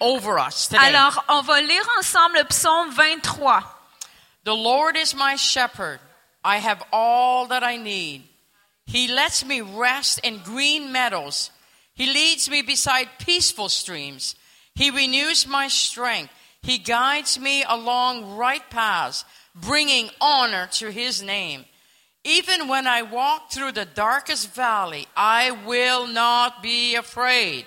over us today. Alors, on va lire ensemble le psaume 23. The Lord is my shepherd. I have all that I need. He lets me rest in green meadows. He leads me beside peaceful streams. He renews my strength. He guides me along right paths, bringing honor to his name. Even when I walk through the darkest valley, I will not be afraid.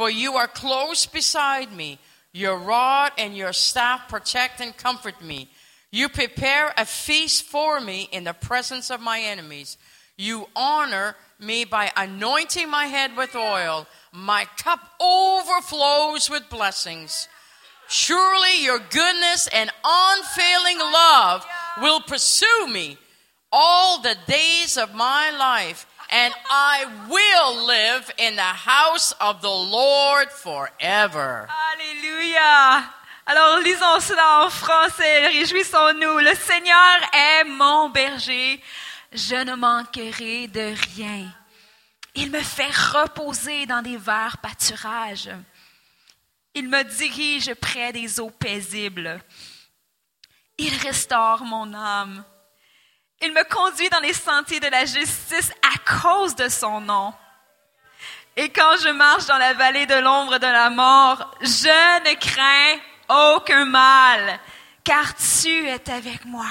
For you are close beside me. Your rod and your staff protect and comfort me. You prepare a feast for me in the presence of my enemies. You honor me by anointing my head with oil. My cup overflows with blessings. Surely your goodness and unfailing love will pursue me all the days of my life, and I will live in the house of the Lord forever. Alléluia. Alors, lisons cela en français. Réjouissons-nous. Le Seigneur est mon berger. Je ne manquerai de rien. Il me fait reposer dans des verts pâturages. Il me dirige près des eaux paisibles. Il restaure mon âme. Il me conduit dans les sentiers de la justice à cause de son nom. Et quand je marche dans la vallée de l'ombre de la mort, je ne crains aucun mal, car tu es avec moi.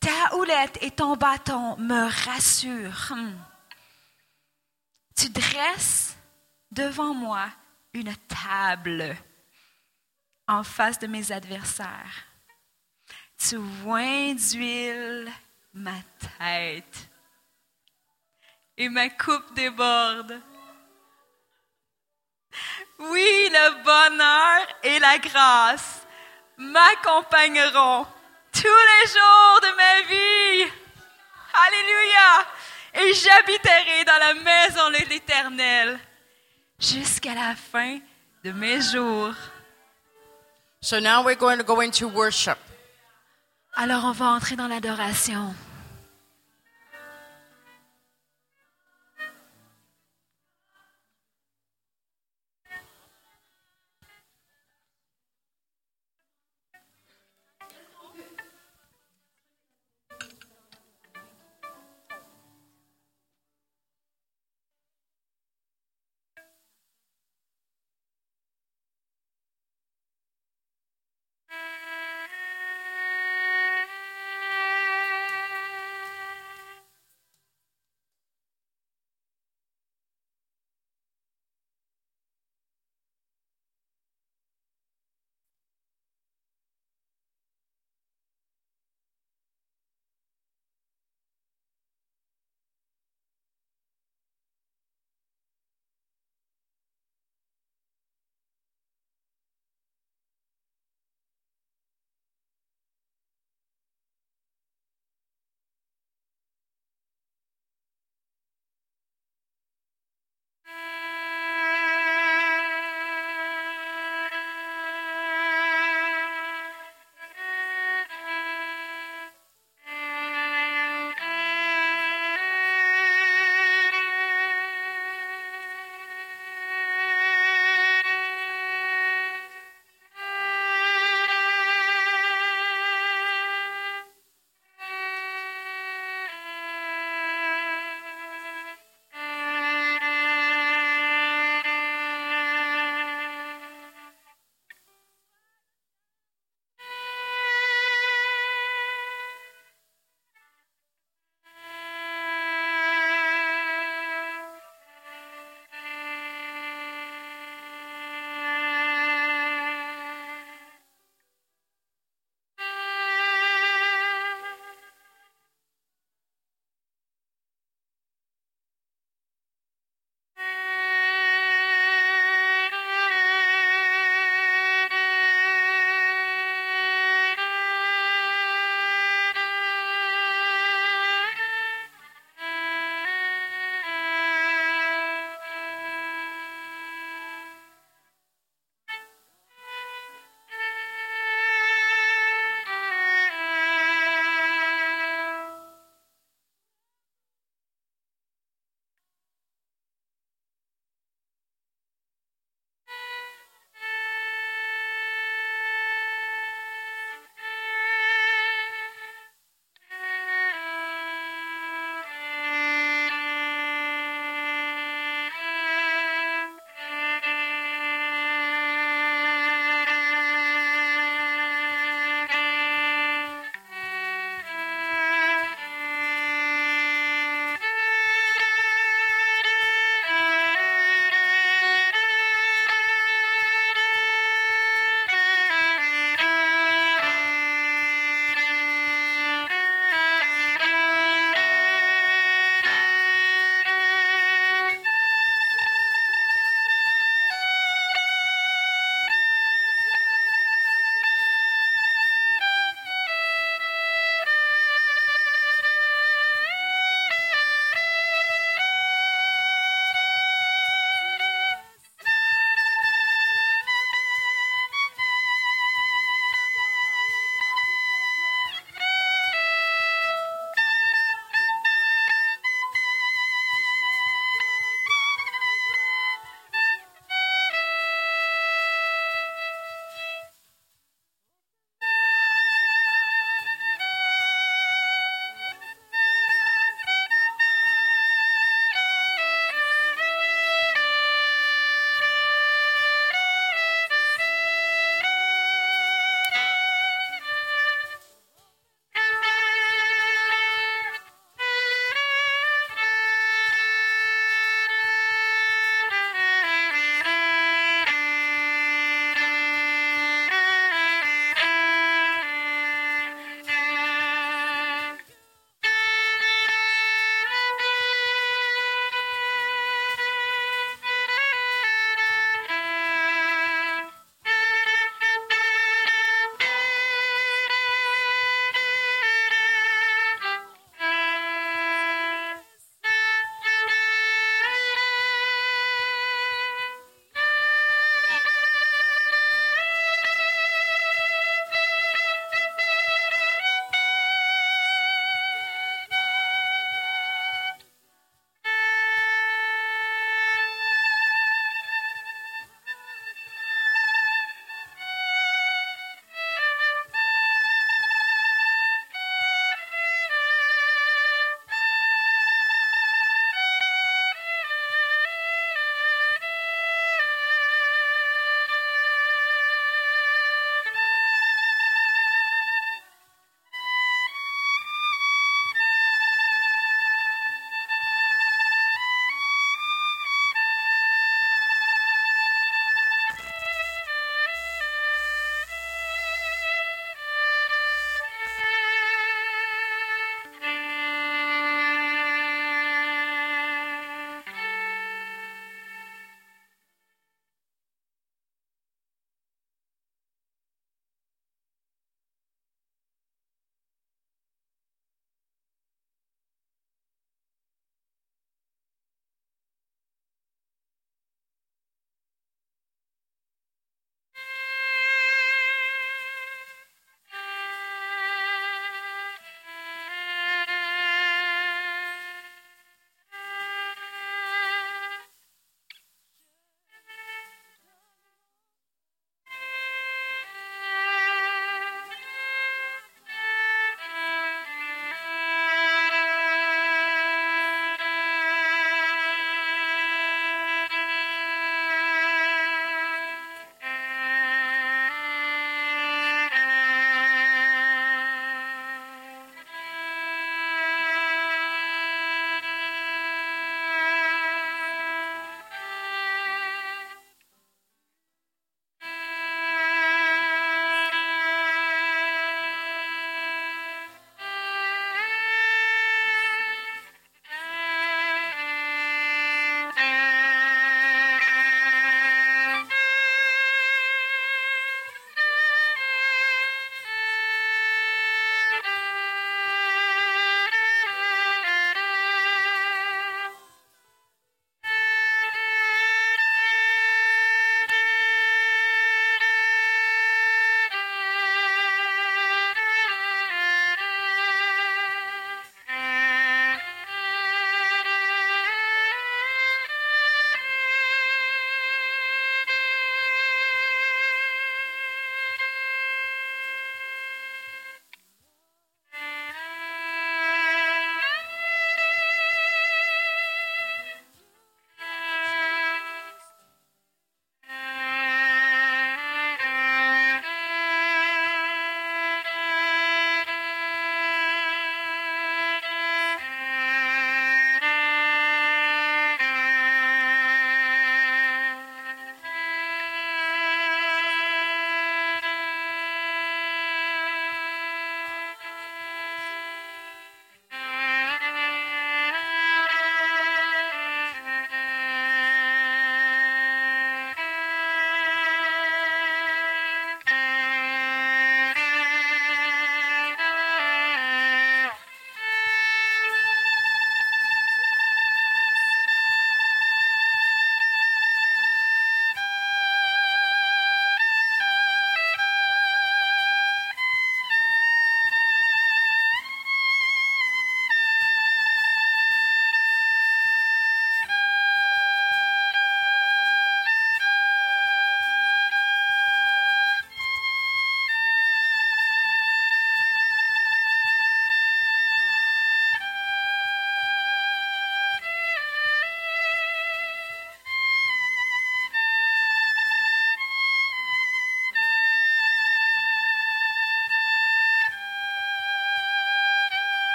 Ta houlette et ton bâton me rassurent. Hmm. Tu dresses devant moi une table en face de mes adversaires. Tu oins d'huile ma tête et ma coupe déborde. Oui, le bonheur et la grâce m'accompagneront tous les jours de ma vie. Alléluia. Et j'habiterai dans la maison de l'Éternel jusqu'à la fin de mes jours. So now we're going to go into worship. Alors on va entrer dans l'adoration.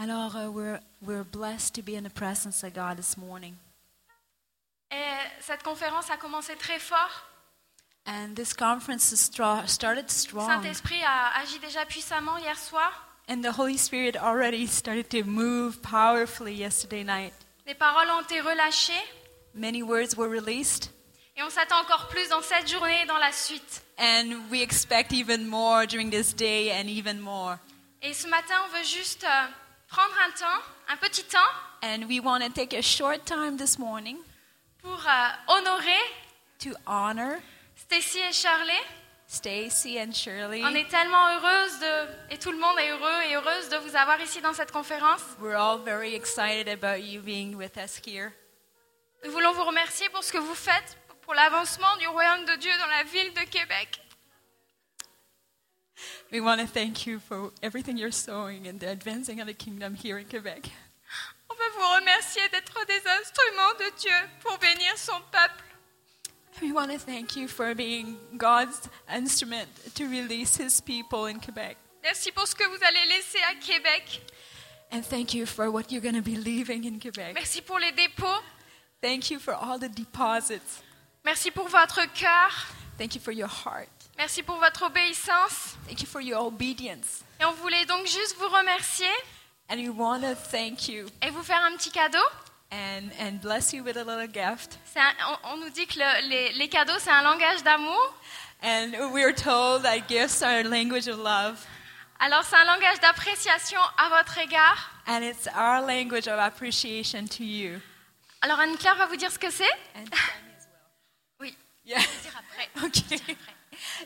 Alors, uh, we're, we're blessed to be in the presence of God this morning. Et cette conférence a commencé très fort. And this conference has stra- started strong. Saint-Esprit a agi déjà puissamment hier soir. And the Holy Spirit already started to move powerfully yesterday night. Les paroles ont été relâchées. Many words were released. Et on s'attend encore plus dans cette journée et dans la suite. And we expect even more during this day and even more. Et ce matin, on veut juste euh, prendre un temps, un petit temps, And we want to take a short time this morning pour euh, honorer to honor Stacy et Shirley. Stacy and Shirley. On est tellement heureuse de, et tout le monde est heureux et heureuse de vous avoir ici dans cette conférence. We're all very excited about you being with us here. Nous voulons vous remercier pour ce que vous faites pour l'avancement du royaume de Dieu dans la ville de Québec. We want to thank you for everything you're sowing in the advancing of the kingdom here in Quebec. On veut vous remercier d'être des instruments de Dieu pour bénir son peuple. We want to thank you for being God's instrument to release his people in Quebec. Merci pour ce que vous allez laisser à Québec. And thank you for what you're going to be leaving in Quebec. Merci pour les dépôts. Thank you for all the deposits. Merci pour votre cœur. Thank you for your heart. Merci pour votre obéissance. Thank you for your obedience. Et on voulait donc juste vous remercier And we want to thank you et vous faire un petit cadeau. and, and bless you with a little gift. Un- on, on nous dit que le- les, les cadeaux, c'est un langage d'amour. And we're told that gifts are a language of love. Alors, c'est un langage d'appréciation à votre égard. And it's our language of appreciation to you. Alors, Anne-Claire va vous dire ce que c'est. Well. Oui. Yeah. Okay.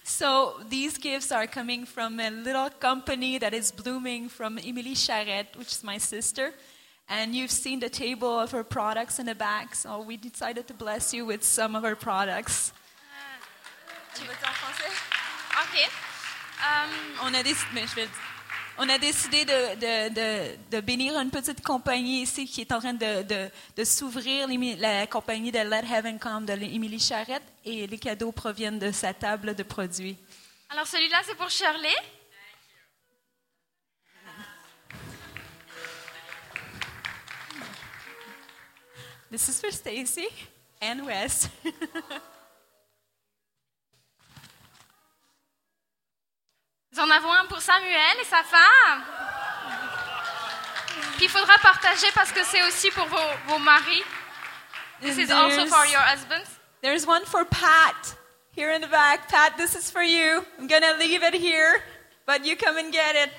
So these gifts are coming from a little company that is blooming from Emily Charette, which is my sister. And you've seen the table of her products in the back, so we decided to bless you with some of her products. Ah. Tu veux dire en français Ok. Euh, On a décidé, mais je vais- on a décidé de, de, de, de bénir une petite compagnie ici qui est en train de, de, de s'ouvrir, la compagnie de Let Heaven Come de Émilie Charette, et les cadeaux proviennent de sa table de produits. alors, celui-là, c'est pour Shirley. This is for Stacy and Wes. Nous en avons un pour Samuel et sa femme. Puis il faudra partager parce que c'est aussi pour vos, vos maris. This is also for your husbands. there's one for Pat here in the back. Pat, this is for you. I'm to leave it here, but you come and get it.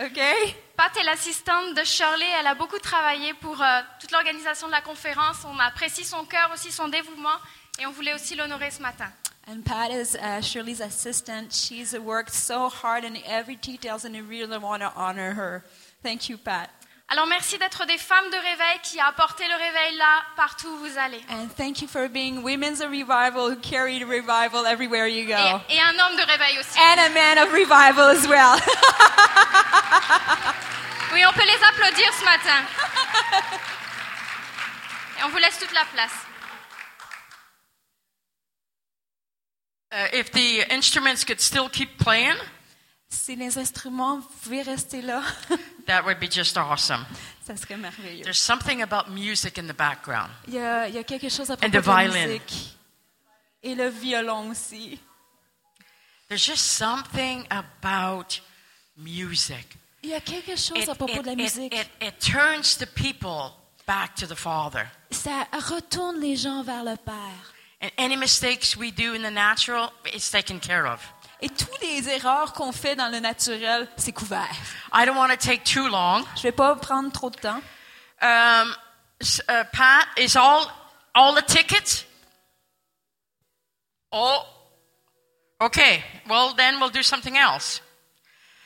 Okay? Pat est l'assistante de Shirley. Elle a beaucoup travaillé pour euh, toute l'organisation de la conférence. On apprécie son cœur, aussi son dévouement. Et on voulait aussi l'honorer ce matin. And Pat is uh, Shirley's assistant. She's worked so hard in every details, and I really want to honor her. Thank you, Pat. Alors merci d'être des femmes de réveil qui apportez le réveil là, partout où vous allez. And thank you for being women's revival who carry the revival everywhere you go. Et, et un homme de réveil aussi. And a man of revival as well. Oui, on peut les applaudir ce matin. Et on vous laisse toute la place. Uh, if the instruments could still keep playing, si les instruments pouvaient rester là, that would be just awesome. ça serait merveilleux. There's something about music in the background. Il y a, il y a quelque chose à And propos the de la violin. musique. Et le violon aussi. There's just something about music. Il y a quelque chose It, à propos it- de la it- musique. it- it turns the people back to the Father. Ça retourne les gens vers le Père. And any mistakes we do in the natural, it's taken care of. Et toutes les erreurs qu'on fait dans le naturel, c'est couvert. I don't want to take too long. Je vais pas prendre trop de temps. Um, uh, Pat, is all all the tickets? Oh, okay. Well, then we'll do something else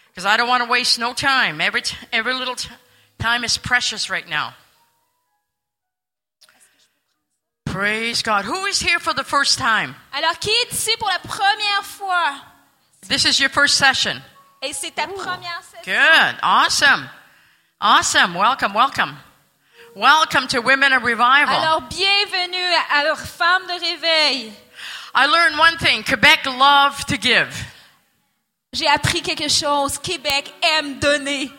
because I don't want to waste no time. Every t- every little t- time is precious right now. Praise God. Who is here for the first time? Alors, qui est ici pour la première fois? This is your first session. Et c'est ta première session. Good. Awesome. Awesome. Welcome, welcome. Welcome to Women of Revival. Alors, bienvenue à leur femme de réveil. I learned one thing Quebec love to give. J'ai appris quelque chose. Québec aime donner.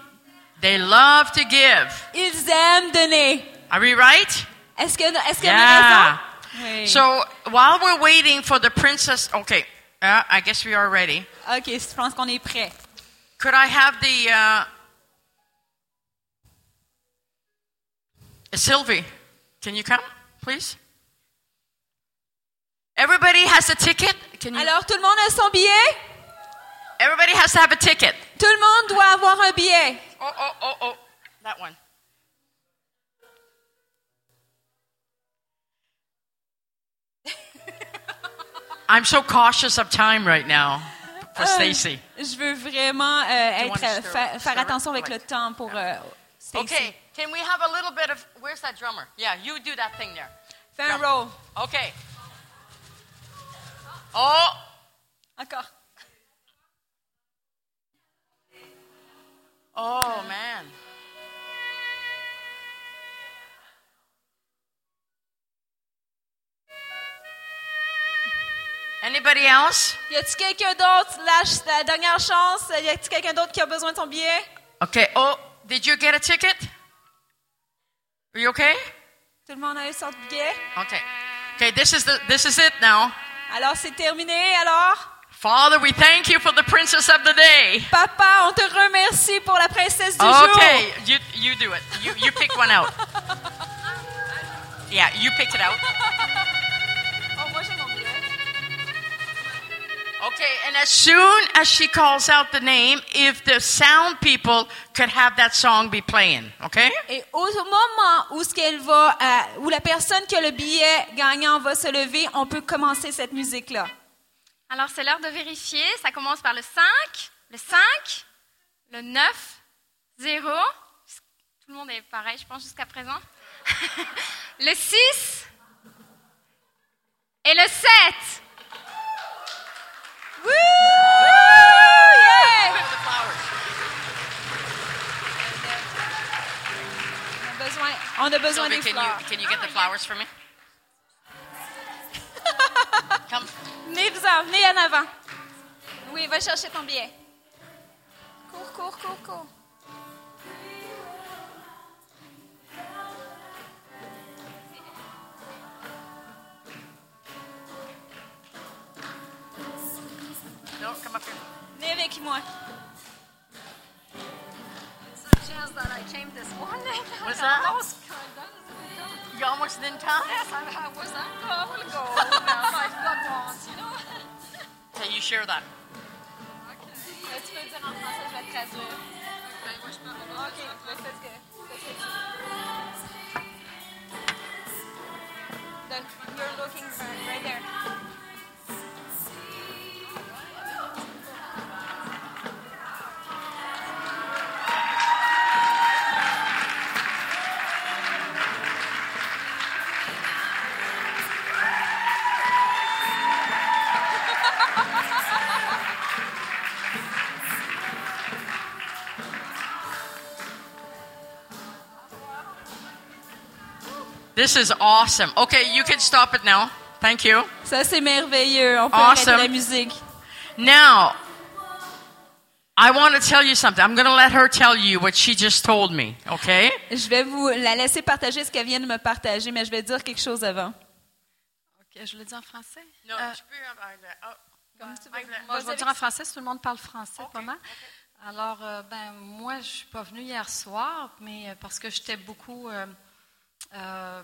They love to give. Ils aiment donner. Are we right? Est-ce que, est-ce que Yeah. Oui. So while we're waiting for the princess, okay, uh, I guess we are ready. OK, je pense qu'on est prêt. Could I have the uh, Sylvie? Can you come, please? Everybody has a ticket. Can you? Alors, tout le monde a son billet? Everybody has to have a ticket. Tout le monde doit avoir un billet. Oh, oh, oh, oh, that one. I'm so cautious of time right now for Euh, Stacy. Je veux vraiment euh, être, to stir- fa- stir faire attention avec le temps pour euh, Stacy. Okay, can we have a little bit of where's that drummer? Yeah, you do that thing there. Fais un roll. Okay. Oh, Encore. oh man. Anybody else? Y a-t-il quelqu'un d'autre? La, la dernière chance. Y a-t-il quelqu'un d'autre qui a besoin de son billet? Okay. Oh, did you get a ticket? Are you okay? Tout le monde a eu son billet? Okay. Okay, this is the this is it now. Alors, c'est terminé. Alors, Father, we thank you for the princess of the day. papa, on te remercie pour la princesse du jour. Okay, you you do it. You you pick one out. Yeah, you pick it out. Okay, and as soon as she calls out the name, if the sound people could have that song be playing, okay? Et au moment où, ce qu'elle va, euh, où la personne qui a le billet gagnant va se lever, on peut commencer cette musique-là. Alors, c'est l'heure de vérifier. Ça commence par le 5, le 5, le 9, 0. Tout le monde est pareil, je pense, jusqu'à présent. le 6 et le 7. Wouh! Yeah! On a besoin, on a besoin Sylvie, des can you fleurs. can you get the flowers for me? Come. Venez-vous-en, venez en avant. Oui, va chercher ton billet. Cours, cours, cours, cours. No, come up here. Venez avec moi. chance that I came this morning. What's I that? almost got done. You almost didn't come? Yes, I, I was like, oh, I will go. I've got once, you know. Can you share that? Tu peux dire en français, je vais te traduire. Ben, moi, je parle de OK, mais fais ce que, fais ce que tu veux. Donc, you're looking right, right there. This is awesome. Okay, you can stop it now. Thank you. Ça, c'est merveilleux. On peut Awesome. arrêter la musique. Now, I want to tell you something. I'm going to let her tell you what she just told me, okay? Je vais vous la laisser partager ce qu'elle vient de me partager, mais je vais dire quelque chose avant. Ok, je le dis en français? No, Euh, Comme tu veux. Moi, je vais dire en français si tout le monde parle français, pas mal. Alors, euh, ben, moi, je suis pas venue hier soir, mais euh, parce que j'étais beaucoup euh,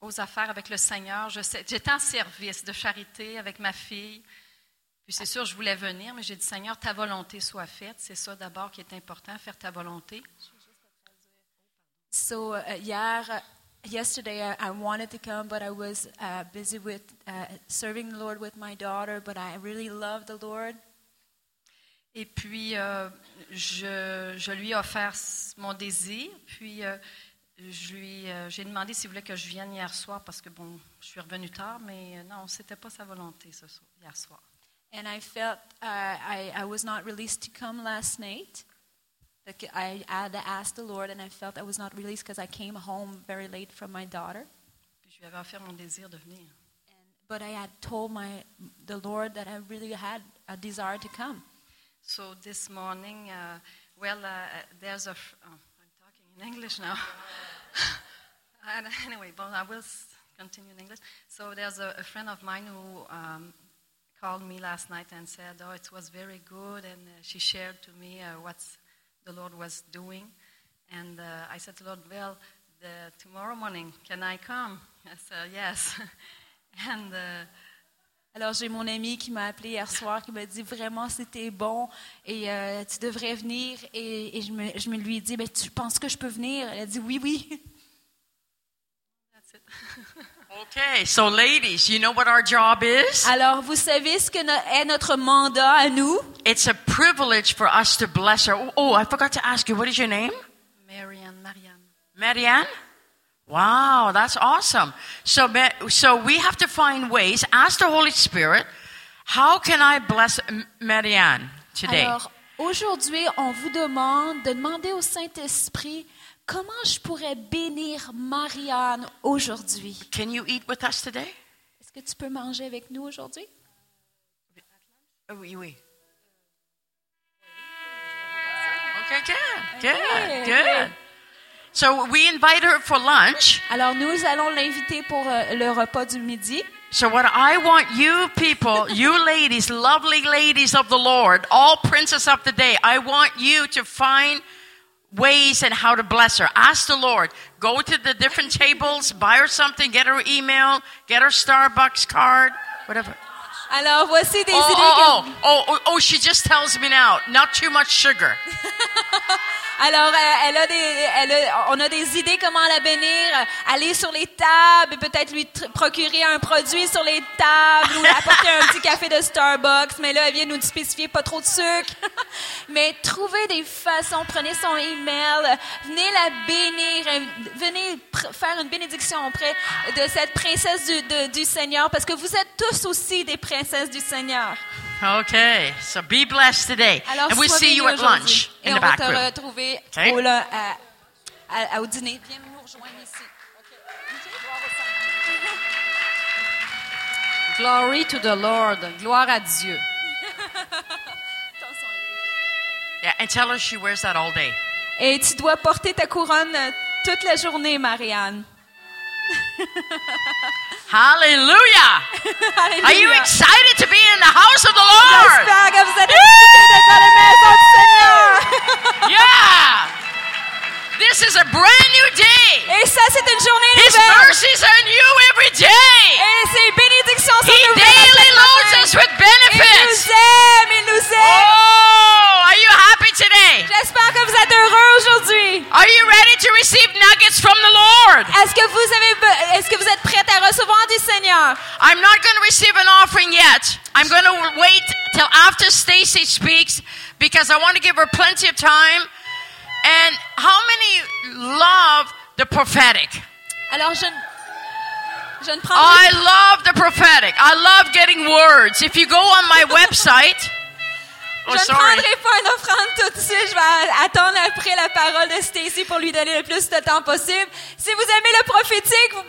aux affaires avec le Seigneur. J'étais en service de charité avec ma fille. Puis c'est sûr, je voulais venir, mais j'ai dit, Seigneur, ta volonté soit faite. C'est ça d'abord qui est important, faire ta volonté. So uh, hier, uh, yesterday I, I wanted to come, but I was uh, busy with uh, serving the Lord with my daughter. But I really love the Lord, Et puis, euh, je, je lui ai offert mon désir. Puis, euh, je lui, euh, j'ai demandé s'il voulait que je vienne hier soir parce que, bon, je suis revenue tard, mais euh, non, c'était pas sa volonté ce soir, hier soir. and I felt uh, I, I was not released to come last night. Like, I had asked the Lord, and I felt I was not released because I came home very late from my daughter. Puis, je lui avais offert mon désir de venir. And, but I had told my the Lord that I really had a desire to come. So, this morning, uh, Well, uh, there's a. Oh, talking in English now. and anyway, but I will continue in English. So there's a, a friend of mine who um, called me last night and said, "Oh, it was very good," and uh, she shared to me uh, what the Lord was doing. And uh, I said to Lord, "Well, the, tomorrow morning, can I come?" I said, "Yes." and uh, Alors, j'ai mon ami qui m'a appelé hier soir, qui m'a dit vraiment c'était bon et euh, tu devrais venir. Et, et je, me, je me lui ai dit, ben, tu penses que je peux venir? Elle a dit oui, oui. that's it. Okay, so ladies, you know what our job is? Alors, vous savez ce que no- est notre mandat à nous? It's a privilege for us to bless her. Oh, oh, I forgot to ask you, what is your name? Marianne, Marianne. Marianne? Wow, that's awesome. So, so we have to find ways, ask the Holy Spirit, how can I bless Marianne today? Alors, aujourd'hui, on vous demande de demander au Saint-Esprit comment je pourrais bénir Marianne aujourd'hui. Can you eat with us today? Est-ce que tu peux manger avec nous aujourd'hui? Oh, oui, oui. Okay, good, good, good. So we invite her for lunch. Alors, nous allons l'inviter pour euh, le repas du midi. So what I want you people, you ladies, lovely ladies of the Lord, all princess of the day, I want you to find ways and how to bless her. Ask the Lord. Go to the different tables, buy her something, get her email, get her Starbucks card, whatever. Alors, voici des Oh, idées oh, que- oh, oh, oh, oh, she just tells me now, not too much sugar. Alors, euh, elle a des, elle a- on a des idées comment la bénir. Aller sur les tables, peut-être lui procurer un produit sur les tables ou apporter un petit café de Starbucks. Mais là, elle vient nous spécifier pas trop de sucre. Mais trouvez des façons. Prenez son email. Venez la bénir. euh, Venez faire une bénédiction auprès de cette princesse du, de- du Seigneur. Parce que vous êtes tous aussi des princesses du Seigneur. Okay, so be blessed today. Alors, and we'll sois see you at lunch Et in on the va back te room. retrouver Okay. au, là, à- à- au dîner. Viens nous rejoindre ici. Glory to the Lord. Gloire à Dieu. Yeah, and tell her she wears that all day. Et tu dois porter ta couronne euh, toute la journée, Marianne. Hallelujah! Are you excited to be in the house of the Lord? J'espère que vous êtes excités d'être dans la maison du Seigneur. Yeah! This is a brand new day. Et ça, c'est une journée His nouvelle. mercies are new every day. Et ces bénédictions sont He daily loads us with Il benefits. nous aime, il nous aime. Oh, are you happy today? J'espère que vous êtes heureux aujourd'hui. Are you ready to receive nuggets from the Lord? Est-ce que vous avez, est-ce que vous êtes prêts à recevoir du Seigneur? I'm not going to receive an offering yet. I'm going to wait till after Stacy speaks because I want to give her plenty of time. And how many love the prophetic? Alors, je, je ne prends I love the prophetic. I love getting words. If you go on my website, oh Je ne sorry. prendrai pas une offrande tout de suite. Je vais attendre après la parole de Stacy pour lui donner le plus de temps possible. Si vous aimez le prophétique, vous,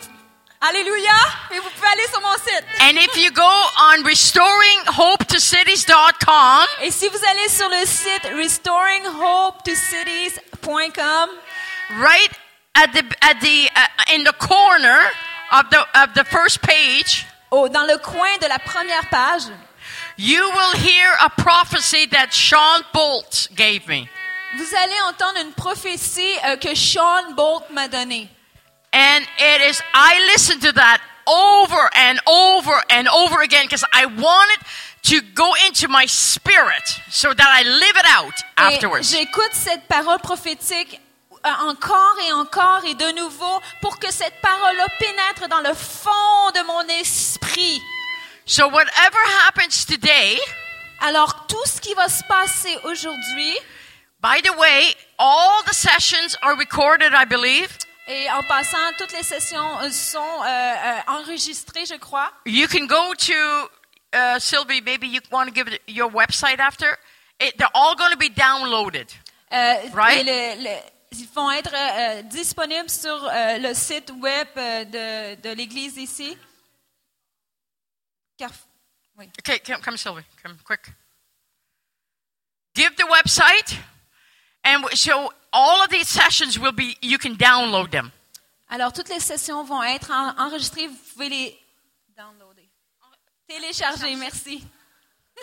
Alléluia, et vous pouvez aller sur mon site. And if you go on restoringhopetocities.com, Et si vous allez sur le site restoringhopetocities.com, right at the at the uh, in the corner of the of the first page, au, dans le coin de la première page, you will hear a prophecy that Sean Bolt gave me. vous allez entendre une prophétie euh, que Sean Bolt m'a donnée. And it is, I listened to that over and over and over again because I wanted to go into my spirit so that I live it out afterwards. j'écoute cette parole prophétique euh, encore et encore et de nouveau pour que cette parole-là pénètre dans le fond de mon esprit. So whatever happens today, Alors, tout ce qui va se passer aujourd'hui, by the way, all the sessions are recorded, I believe. et en passant, toutes les sessions euh, sont euh, euh, enregistrées, je crois. You can go to, uh, Sylvie, maybe you want to give your website after. It, they're all going to be downloaded. Euh, Right? le- le- ils vont être euh, disponibles sur euh, le site web de, de l'Église ici. Okay, come, come Sylvie, come quick. Give the website, And so all of these sessions will be, you can download them. Alors, toutes les sessions vont être en- enregistrées. Vous pouvez les downloader. Télécharger, merci.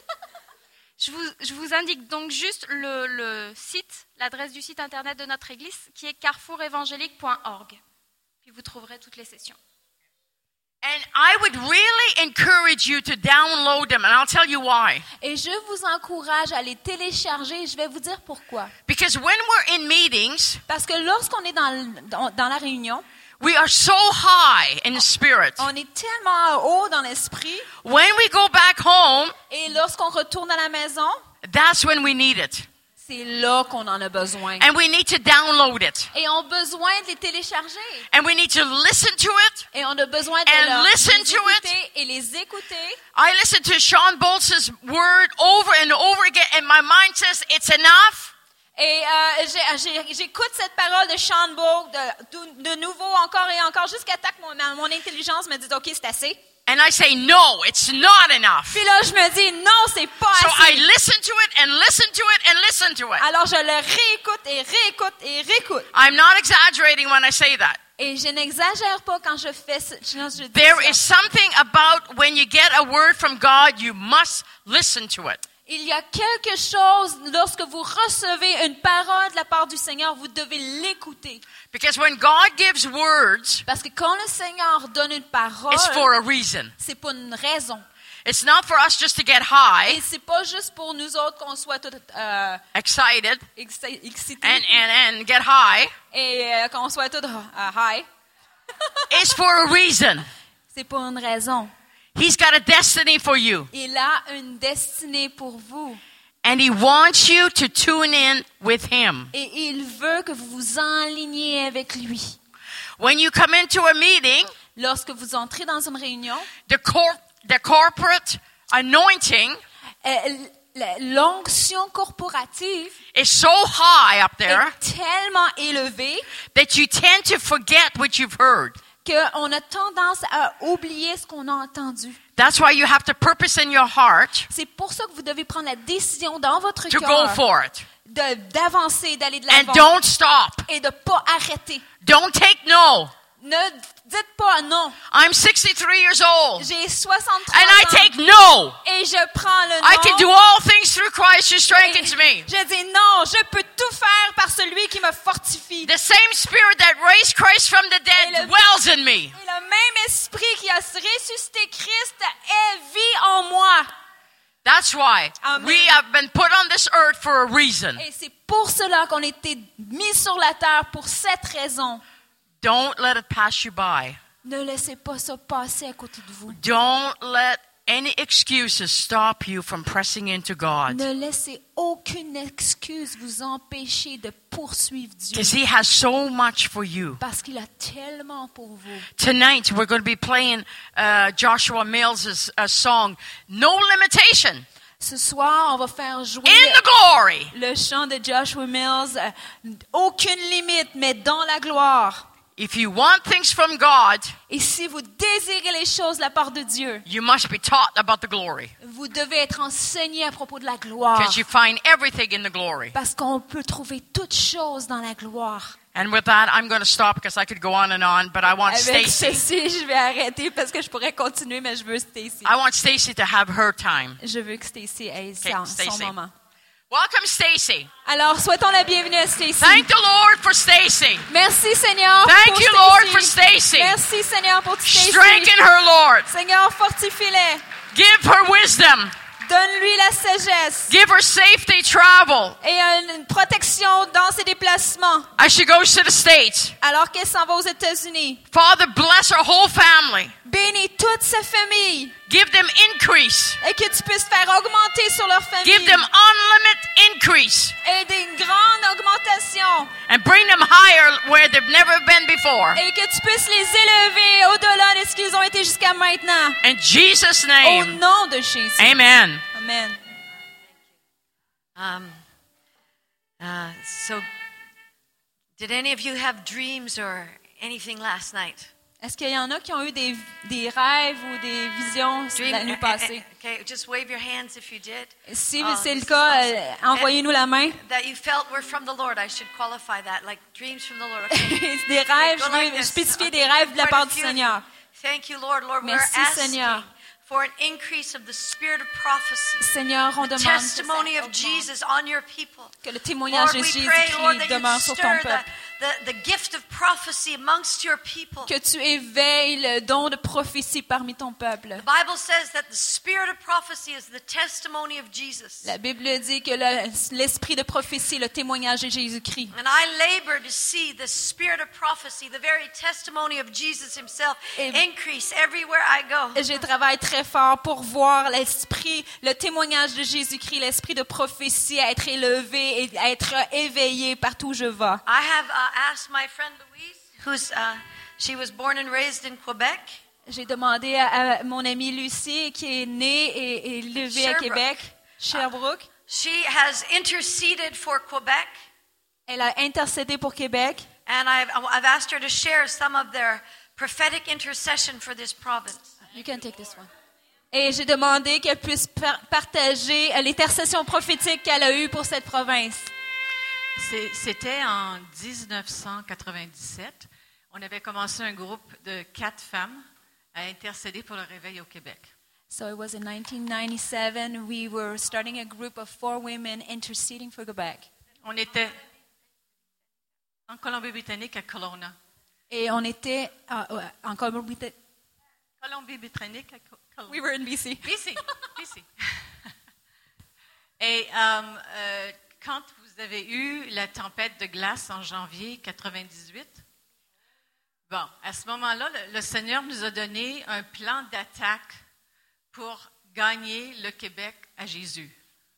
Je vous, je vous indique donc juste le, le site, l'adresse du site internet de notre église qui est carrefourévangélique.org. Puis vous trouverez toutes les sessions. And I would really encourage you to download them, and I'll tell you why. Et je vous encourage à les télécharger. Je vais vous dire pourquoi. Because when we're in meetings, Parce que lorsqu'on est dans, dans, dans la réunion, we are so high in the spirit. on est tellement haut dans l'esprit. When we go back home, Et lorsqu'on retourne à la maison, that's when we need it. C'est là qu'on en a besoin. And we need to download it. Et on a besoin de les télécharger. And we need to listen to it. Et on a besoin de And leur- listen les to it. écouter et les écouter. I listen to Sean Boltz's word over and over again, and my mind says it's enough. Et euh, j'écoute cette parole de Sean Bogue de, de, nouveau encore et encore jusqu'à temps que mon, mon intelligence me dise OK, c'est assez. And I say, no, it's not enough. Puis là, je me dis non, c'est pas So I assez. listen to it and listen to it and listen to it. Alors je le réécoute et réécoute et réécoute. I'm not exaggerating when I say that. Et je n'exagère pas quand je fais ce, quand je dis There ça. is something about when you get a word from God, you must listen to it. Il y a quelque chose lorsque vous recevez une parole de la part du Seigneur, vous devez l'écouter. Because when God gives words, Parce que quand le Seigneur donne une parole, it's for a reason. c'est pour une raison. It's not for us just to get Et high, c'est pas juste pour nous autres qu'on soit tout euh, excited, exci- excités and, and, and get high. et euh, qu'on soit tout euh, high. It's for a reason. C'est pour une raison. He's got a destiny for you. Il a une destinée pour vous. And He wants you to tune in with Him. Et il veut que vous vous enligniez avec lui. When you come into a meeting, Lorsque vous entrez dans une réunion, the, cor- the corporate anointing eh, l- l'onction corporative is so high up there est tellement élevée that you tend to forget what you've heard. Qu'on a tendance à oublier ce qu'on a entendu. That's why you have to purpose in your heart C'est pour ça que vous devez prendre la décision dans votre to go cœur for it. de- d'avancer, d'aller de And l'avant don't stop. et de pas arrêter. Don't take no. Ne dites pas non. I'm 63 years old J'ai 63 and I ans take no. et je prends le I can do non. all things through Christ who strengthens me. Je dis non, je peux tout faire par celui qui me fortifie. The same spirit that raised Christ from the dead le- dwells in me. Et le même esprit qui a ressuscité Christ est vie en moi. That's why Amen. we have been put on this earth for a reason. Et c'est pour cela qu'on a été mis sur la terre, pour cette raison. Don't let it pass you by. Ne laissez pas ça passer à côté de vous. Don't let any excuses stop you from pressing into God. Ne laissez aucune excuse vous empêcher de poursuivre Dieu. Because He has so much for you. Parce qu'il a tellement pour vous. Tonight, we're going to be playing uh, Joshua Mills' uh, song, No Limitation, Ce soir, on va faire jouer in the glory. le chant de Joshua Mills. Aucune limite, mais dans la gloire. If you want things from God, Et si vous désirez les choses de la part de Dieu, you must be taught about the glory. vous devez être enseigné à propos de la gloire. Because you find everything in the glory. Parce qu'on peut trouver toutes choses dans la gloire. And with that, I'm going to stop because I could go on and on, but I want Avec Stacy. ceci, je vais arrêter parce que je pourrais continuer, mais je veux Stacy. I want Stacy to have her time. Je veux que Stacy ait Okay, son, moment. Welcome, Stacy. Alors, souhaitons la bienvenue à Stacy. Thank the Lord for Stacy. Merci Seigneur Thank pour you, Stacy. Lord, for Stacy. Merci Seigneur pour Stacy. Strengthen her, Lord. Seigneur, fortifie-les. Give her wisdom. Donne-lui la sagesse Give her safety travel et une protection dans ses déplacements as she goes to the States. alors qu'elle s'en va aux États-Unis. Father, bless her whole family. Bénis toute sa famille Give them increase. et que tu puisses faire augmenter sur leur famille Give them unlimited increase. et des grandes augmentations And bring them higher where they've never been before. et que tu puisses les élever au-delà de ce qu'ils ont été jusqu'à maintenant. In Jesus' name. Au name. nom de Jésus. Amen. Amen. Um, uh, so, did any of you have dreams or anything last night? Est-ce qu'il y en a qui ont eu des, des rêves ou des visions Dream- la nuit passée? Okay, just wave your hands if you did. Si c'est le cas, awesome. euh, envoyez-nous la main. That you felt were from the Lord. I should qualify that, like dreams from the Lord. Okay. des rêves, je veux spécifier des rêves de la part du. Seigneur. Thank you, Lord. Lord, Merci, we're asking Seigneur. for an increase of the spirit of prophecy. Seigneur, on The demande testimony of Jesus on your people. que le témoignage Lord, de Jésus-Christ demeure sur ton peuple. The, the gift of prophecy amongst your people. Que tu éveilles le don de prophétie parmi ton peuple. The Bible says that the spirit of prophecy is the testimony of Jesus. La Bible dit que le- l'esprit de prophétie est le témoignage de Jésus-Christ. And I labor to see the spirit of prophecy, the very testimony of Jesus himself, Et- increase everywhere I go. Je travaille très fort pour voir l'esprit, le témoignage de Jésus-Christ, l'esprit de prophétie à être élevé et à être éveillé partout où je vais. I have uh, asked my friend Louise, who's uh, she was born and raised in Quebec. J'ai demandé à, à mon amie Lucie, qui est née et, élevée à. Québec, Sherbrooke. She has interceded for Quebec, Elle a intercédé pour Québec. and I've, I've asked her to share some of their prophetic intercession for this province. You can take this one. Et j'ai demandé qu'elle puisse par- partager euh, l'intercession prophétique qu'elle a eue pour cette province. C'était en 1997. On avait commencé un groupe de quatre femmes à intercéder pour le réveil au Québec. So it was in 1997. We were starting a group of four women interceding for Quebec. On était en Colombie-Britannique à Kelowna. Et on était euh, en Colombie. Colombie-Britannique à Kelowna. We were in BC. BC, BC. Et euh, euh, quand vous avez eu la tempête de glace en janvier 98, bon, à ce moment-là, le, le Seigneur nous a donné un plan d'attaque pour gagner le Québec à Jésus.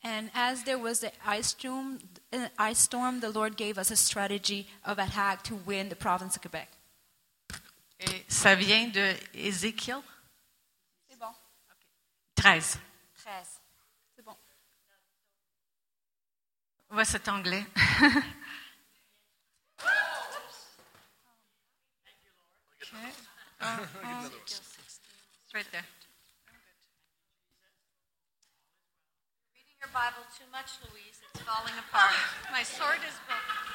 And as there was the ice storm, uh, ice storm, the Lord gave us a strategy of attack to win the province of Quebec. Et ça vient de Ézéchiel? C'est bon. 13. 13. C'est bon. Ouais, c'est anglais. Okay. Uh, uh, it's right there. Reading your Bible too much, Louise. It's falling apart. My sword is broken.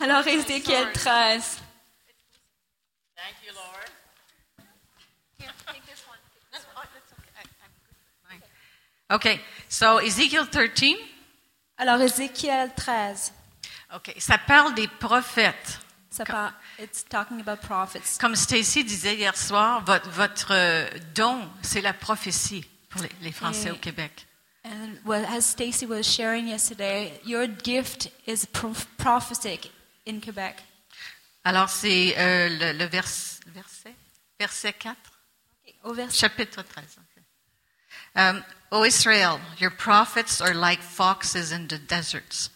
Alors, Ézéchiel 13. Thank you, Lord. Here, take this one. No, oh, that's okay. I, I'm good. Fine. Okay, so Ezekiel 13. Alors, Ézéchiel 13. OK, ça parle des prophètes. Ça parle, it's talking about prophets. Comme Stacy disait hier soir, votre, votre euh, don, c'est la prophétie pour les, les Français Et- au Québec. And well, as Stacy was sharing yesterday, your gift is prophetic in Quebec. Alors, c'est euh, le, le vers- verset, verset 4, Au verset chapitre 13. Um, o Israel, your prophets are like foxes in the deserts.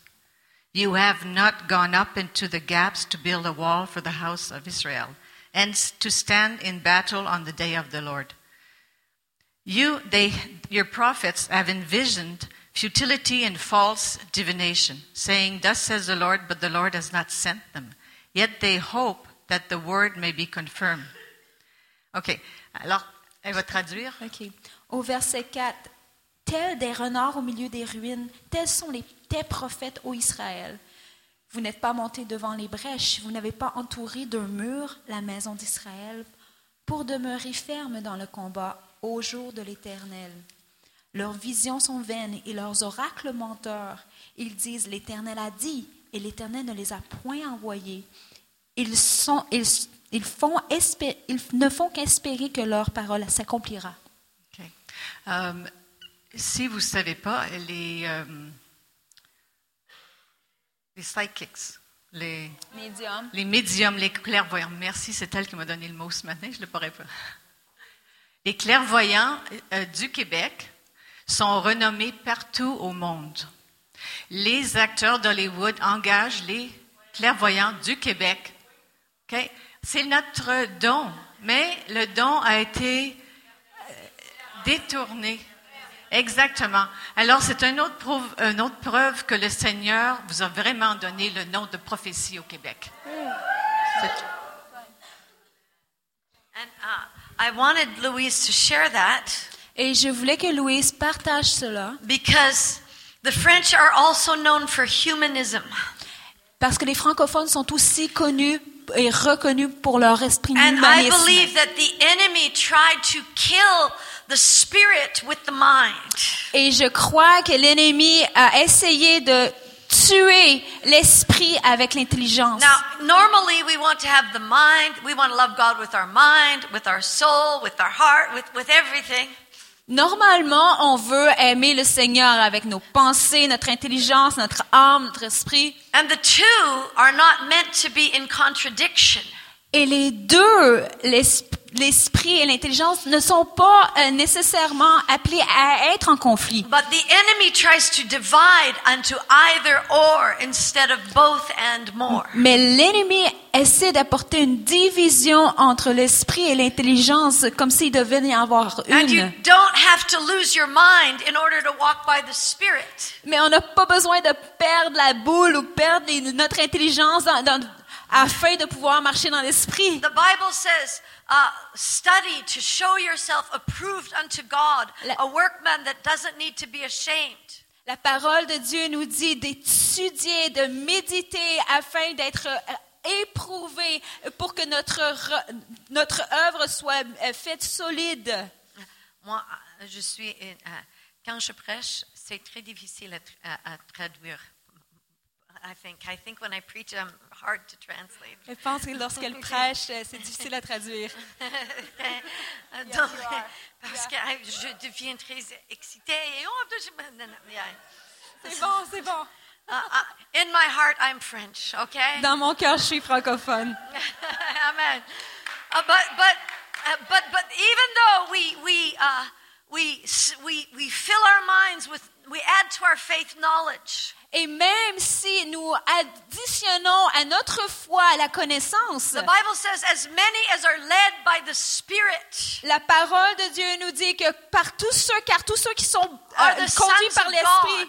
You have not gone up into the gaps to build a wall for the house of Israel and to stand in battle on the day of the Lord. You, they, your prophets have envisioned futility and false divination, saying, Thus says the Lord, but the Lord has not sent them. Yet they hope that the word may be confirmed. OK. Alors, elle va traduire. Ok. Au verset 4, tels des renards au milieu des ruines, tels sont les tes prophètes, ô Israël. Vous n'êtes pas montés devant les brèches, vous n'avez pas entouré d'un mur la maison d'Israël pour demeurer ferme dans le combat au jour de l'Éternel. Leurs visions sont vaines et leurs oracles menteurs. Ils disent l'Éternel a dit et l'Éternel ne les a point envoyés. Ils, ne font qu'espérer que leur parole s'accomplira. Euh, si vous ne savez pas, les, euh, les psychics, les, Médium. les médiums, les clairvoyants, merci, c'est elle qui m'a donné le mot ce matin, je ne le pourrais pas. Les clairvoyants euh, du Québec sont renommés partout au monde. Les acteurs d'Hollywood engagent les clairvoyants du Québec. OK? C'est notre don, mais le don a été détourné. Exactement. Alors, c'est une autre, preuve, une autre preuve que le Seigneur vous a vraiment donné le nom de prophétie au Québec. C'est tout. I wanted Louise to share that Et je voulais que Louise partage cela because the French are also known for humanism. parce que les francophones sont aussi connus et reconnus pour leur esprit And I humanisme. believe that the enemy tried to kill the spirit with the mind. Et je crois que l'ennemi a essayé de tuer l'esprit avec l'intelligence. Now, normally we want to have the mind, we want to love God with our mind, with our soul, with our heart, with, with everything. Normalement, on veut aimer le Seigneur avec nos pensées, notre intelligence, notre âme, notre esprit. And the two are not meant to be in contradiction. Et les deux, l'es- l'esprit et l'intelligence, ne sont pas euh, nécessairement appelés à être en conflit. But the enemy tries to divide unto either or instead of both and more. Mais l'ennemi essaie d'apporter une division entre l'esprit et l'intelligence, comme s'il devait y en avoir And you une. don't have to lose your mind in order to walk by the Spirit. Mais on n'a pas besoin de perdre la boule ou perdre les- notre intelligence dans- dans- afin de pouvoir marcher dans l'esprit. The Bible says, uh, study to show yourself approved unto God, La- a workman that doesn't need to be ashamed. La parole de Dieu nous dit d'étudier, de méditer afin d'être euh, éprouvé pour que notre, re- notre œuvre soit euh, faite solide. Moi, euh, je suis. quand je prêche, c'est très difficile à, tra- à- à traduire. I think. I think when I preach, I'm hard to translate. Je pense que lorsqu'elle prêche, euh, c'est difficile à traduire. Euh, donc, parce que je deviens très excitée. Et oh, je- non, non, yeah. C'est bon, c'est bon. Uh, uh, in my heart, I'm French, okay? Dans mon cœur, je suis francophone. Amen. Uh, but but uh, but but even though we we uh, we s- we we fill our minds with we add to our faith knowledge. Et même si nous additionnons à notre foi la connaissance, The Bible says, as many as are led by the Spirit. la parole de Dieu nous dit que par tous ceux, car tous ceux qui sont euh, conduits par l'Esprit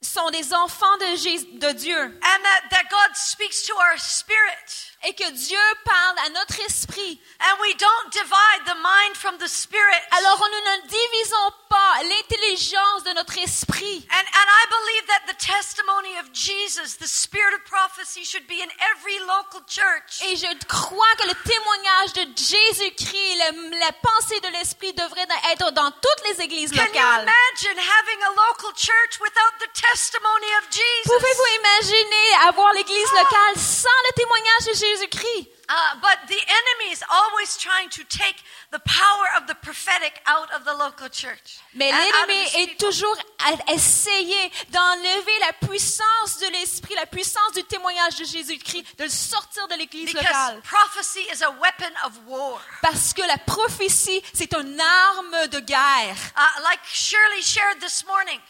sont des enfants de, Jésus- de Dieu. and that that God speaks to our spirit, Et que Dieu parle à notre esprit. and we don't divide the mind from the spirit. Alors nous ne divisons pas l'intelligence de notre esprit. And, and I believe that the testimony of Jesus, the spirit of prophecy, should be in every local church. Et je crois que le témoignage de Jésus-Christ, la pensée de l'esprit devrait être dans toutes les églises Can you locales. imagine having a local church without the testimony of Jesus? Pouvez-vous imaginer avoir l'église locale sans le témoignage de Jésus-Christ? Uh, but the enemy is always trying to take the power of the prophetic out of the local church. Mais l'ennemi est toujours à essayer d'enlever la puissance de l'esprit, la puissance du témoignage de Jésus-Christ, de le sortir de l'église Because locale. prophecy is a weapon of war. Parce que la prophétie, c'est une arme de guerre. Uh, like Shirley shared this morning,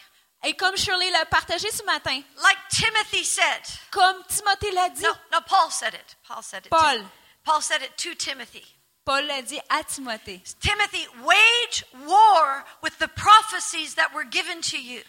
Et comme Shirley l'a partagé ce matin, like Timothy said. comme Timothée l'a dit, No, no, Paul said it. Paul said it. Paul. Paul said it to Timothy. Paul l'a dit à Timothée. Timothy, wage war with the prophecies that were given to you.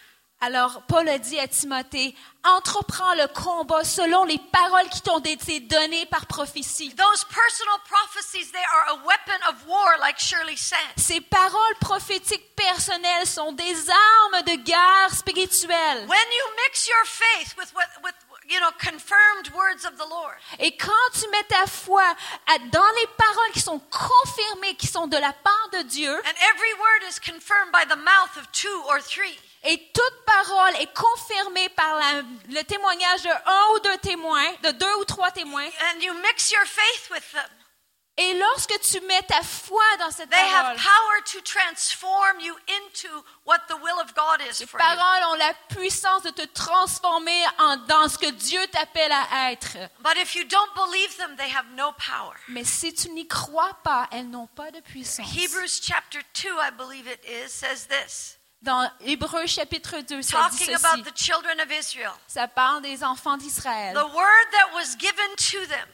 Alors, Paul a dit à Timothée, entreprends le combat selon les paroles qui t'ont été données par prophétie. Those personal prophecies, they are a weapon of war, like Shirley said. Ces paroles prophétiques personnelles sont des armes de guerre spirituelles. When you mix your faith with what, with you know, confirmed words of the Lord, Et quand tu mets ta foi à- dans les paroles qui sont confirmées, qui sont de la part de Dieu, and every word is confirmed by the mouth of two or three, et toute parole est confirmée par la- le témoignage de un ou deux témoins, de deux ou trois témoins, and you mix your faith with them, et lorsque tu mets ta foi dans cette they have parole, power to transform you into what the will of God is ces for you. paroles ont la puissance de te transformer en, dans ce que Dieu t'appelle à être. But if you don't believe them, they have no power. Mais si tu n'y crois pas, elles n'ont pas de puissance. Hebrews chapter 2, I believe it is, says this, Dans Hébreux chapitre 2, ça dit talking about ceci. the children of Israel. Ça parle des enfants d'Israël. The word that was given to them,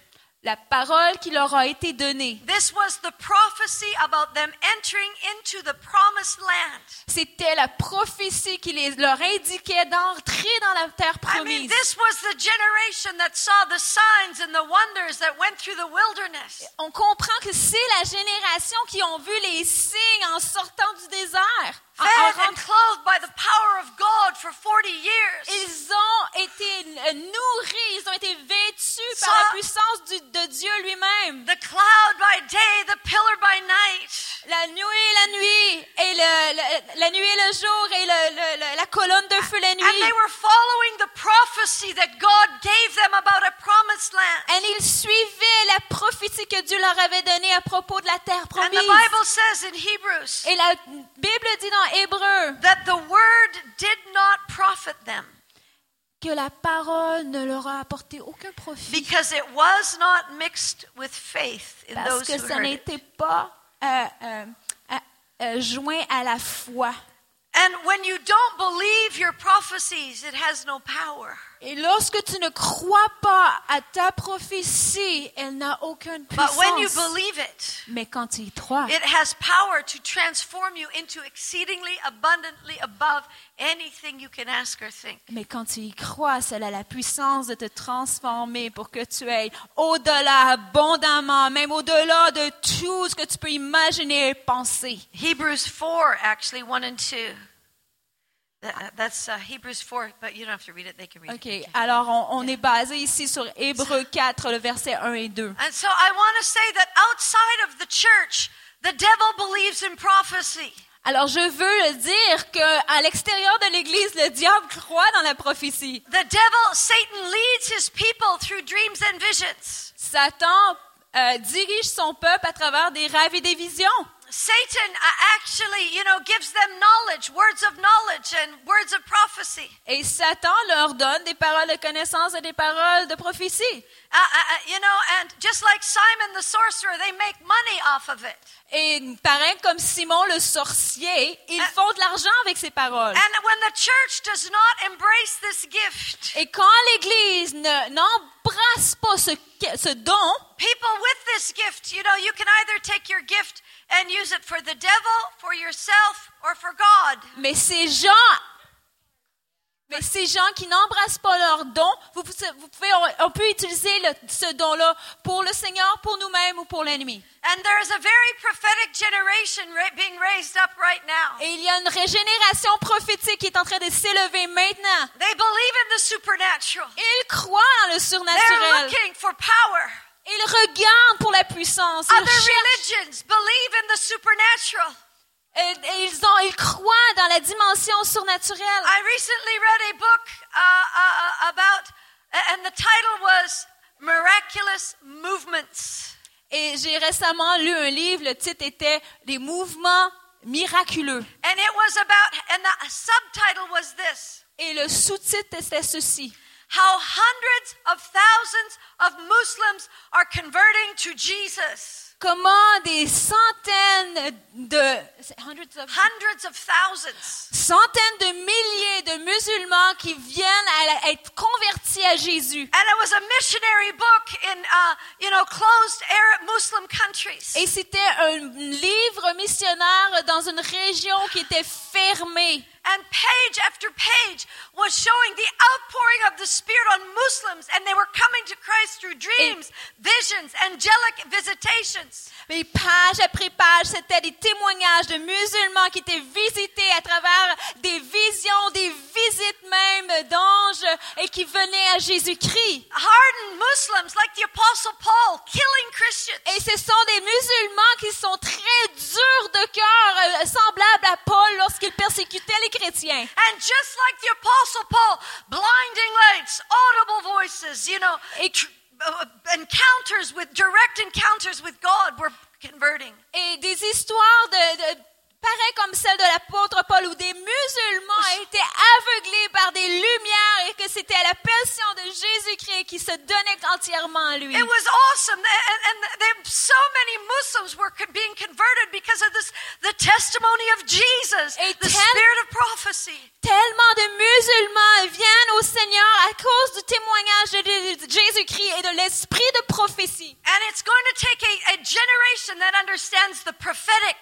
la parole qui leur a été donnée. This was the prophecy about them entering into the promised land. C'était la prophétie qui les, leur indiquait d'entrer dans la terre I mean, promise. this was the generation that saw the signs and the wonders that went through the wilderness. On comprend que c'est la génération qui ont vu les signes en sortant du désert. En- en Fed and rentrant- clothed by the power of God for 40 years. Ils ont été nourris, ils ont été vêtus par la puissance du- de Dieu lui-même. The cloud by day, the pillar by night. La nuit et la nuit, et le, le- la nuit et le jour, et le- le- le- la colonne de feu la And nuit. they were following the prophecy that God gave them about a promised land. Et ils suivaient la prophétie que Dieu leur avait donnée à propos de la terre And promise. the Bible says in Hebrews Et la Bible dit dans Hébreu that the word did not profit them que la parole ne leur a apporté aucun profit because it was not mixed with faith in parce those que who ça heard it. n'était pas euh, euh, euh, euh, joint à la foi. And when you don't believe your prophecies, it has no power. Et lorsque tu ne crois pas à ta prophétie, elle n'a aucune But when you puissance. believe it, Mais quand tu y crois, it has power to transform you into exceedingly abundantly above anything you can ask or think. mais quand tu y crois, cela a la puissance de te transformer pour que tu ailles au-delà, abondamment, même au-delà de tout ce que tu peux imaginer et penser. Hebrews 4, actually, 1 and 2. OK. Alors, on, on est basé ici sur Hébreu 4, le verset 1 et 2. And so I want to say that outside of the church, the devil believes in prophecy. Alors, je veux dire qu'à l'extérieur de l'Église, le diable croit dans la prophétie. The devil, Satan, leads his people through dreams and visions. Satan euh, dirige son peuple à travers des rêves et des visions. Satan uh, actually, you know, gives them knowledge, words of knowledge and words of prophecy. Et Satan leur donne des paroles de connaissance et des paroles de prophétie. Uh, uh, uh, you know, and just like Simon the sorcerer, they make money off of it. Et pareil comme Simon le sorcier, ils font de l'argent avec ces paroles. And when the church does not embrace this gift, Et quand l'Église ne- n'embrasse pas ce, ce don, people with this gift, you know, you can either take your gift and use it for the devil, for yourself, or for God. mais ces gens, mais ces gens qui n'embrassent pas leur don, vous, pouvez- vous pouvez, on, on peut utiliser le- ce don-là pour le Seigneur, pour nous-mêmes ou pour l'ennemi. And there is a very prophetic generation ra- being raised up right now. Et il y a une régénération prophétique qui est en train de s'élever maintenant. They believe in the supernatural. Ils croient dans le They're surnaturel. Ils regardent pour la puissance. Ils Other religions believe in the supernatural. Et, et ils, ont, ils croient dans la dimension surnaturelle. I recently read a book uh, uh, about, and the title was Miraculous Movements. Et j'ai récemment lu un livre, le titre était Les mouvements miraculeux. And it was about, and the subtitle was this Et le sous-titre était ceci. How hundreds of thousands of Muslims are converting to Jesus. Comment des centaines de hundreds of- Hundreds of thousands. centaines de milliers de musulmans qui viennent à être convertis à Jésus. And it was a missionary book in, uh, you know, closed Arab Muslim countries. Et c'était un livre missionnaire dans une région qui était fermée. And page after page was showing the outpouring of the Spirit on Muslims, and they were coming to Christ through dreams, visions, angelic visitations. Mais page après page, c'était des témoignages de musulmans qui étaient visités à travers des visions, des visites même d'anges et qui venaient à Jésus-Christ. Hardened Muslims like the Apostle Paul killing Christians. Et ce sont des musulmans qui sont très durs de cœur, euh, semblables à Paul lorsqu'il persécutait les chrétiens. And just like the Apostle Paul, blinding lights, audible voices, you know, Et, uh, encounters with direct encounters with God were converting. et des histoires de, de- pareil comme celle de l'apôtre Paul où des musulmans étaient aveuglés par des lumières et que c'était la passion de Jésus-Christ qui se donnait entièrement à lui. It was awesome. And, and there, so many Muslims were being converted because of this, the testimony of Jesus, Et the tel- spirit of prophecy. Tellement de musulmans viennent au Seigneur à cause du témoignage de de Jésus-Christ et de l'esprit de prophétie. And it's going to take a, a generation that understands the prophetic,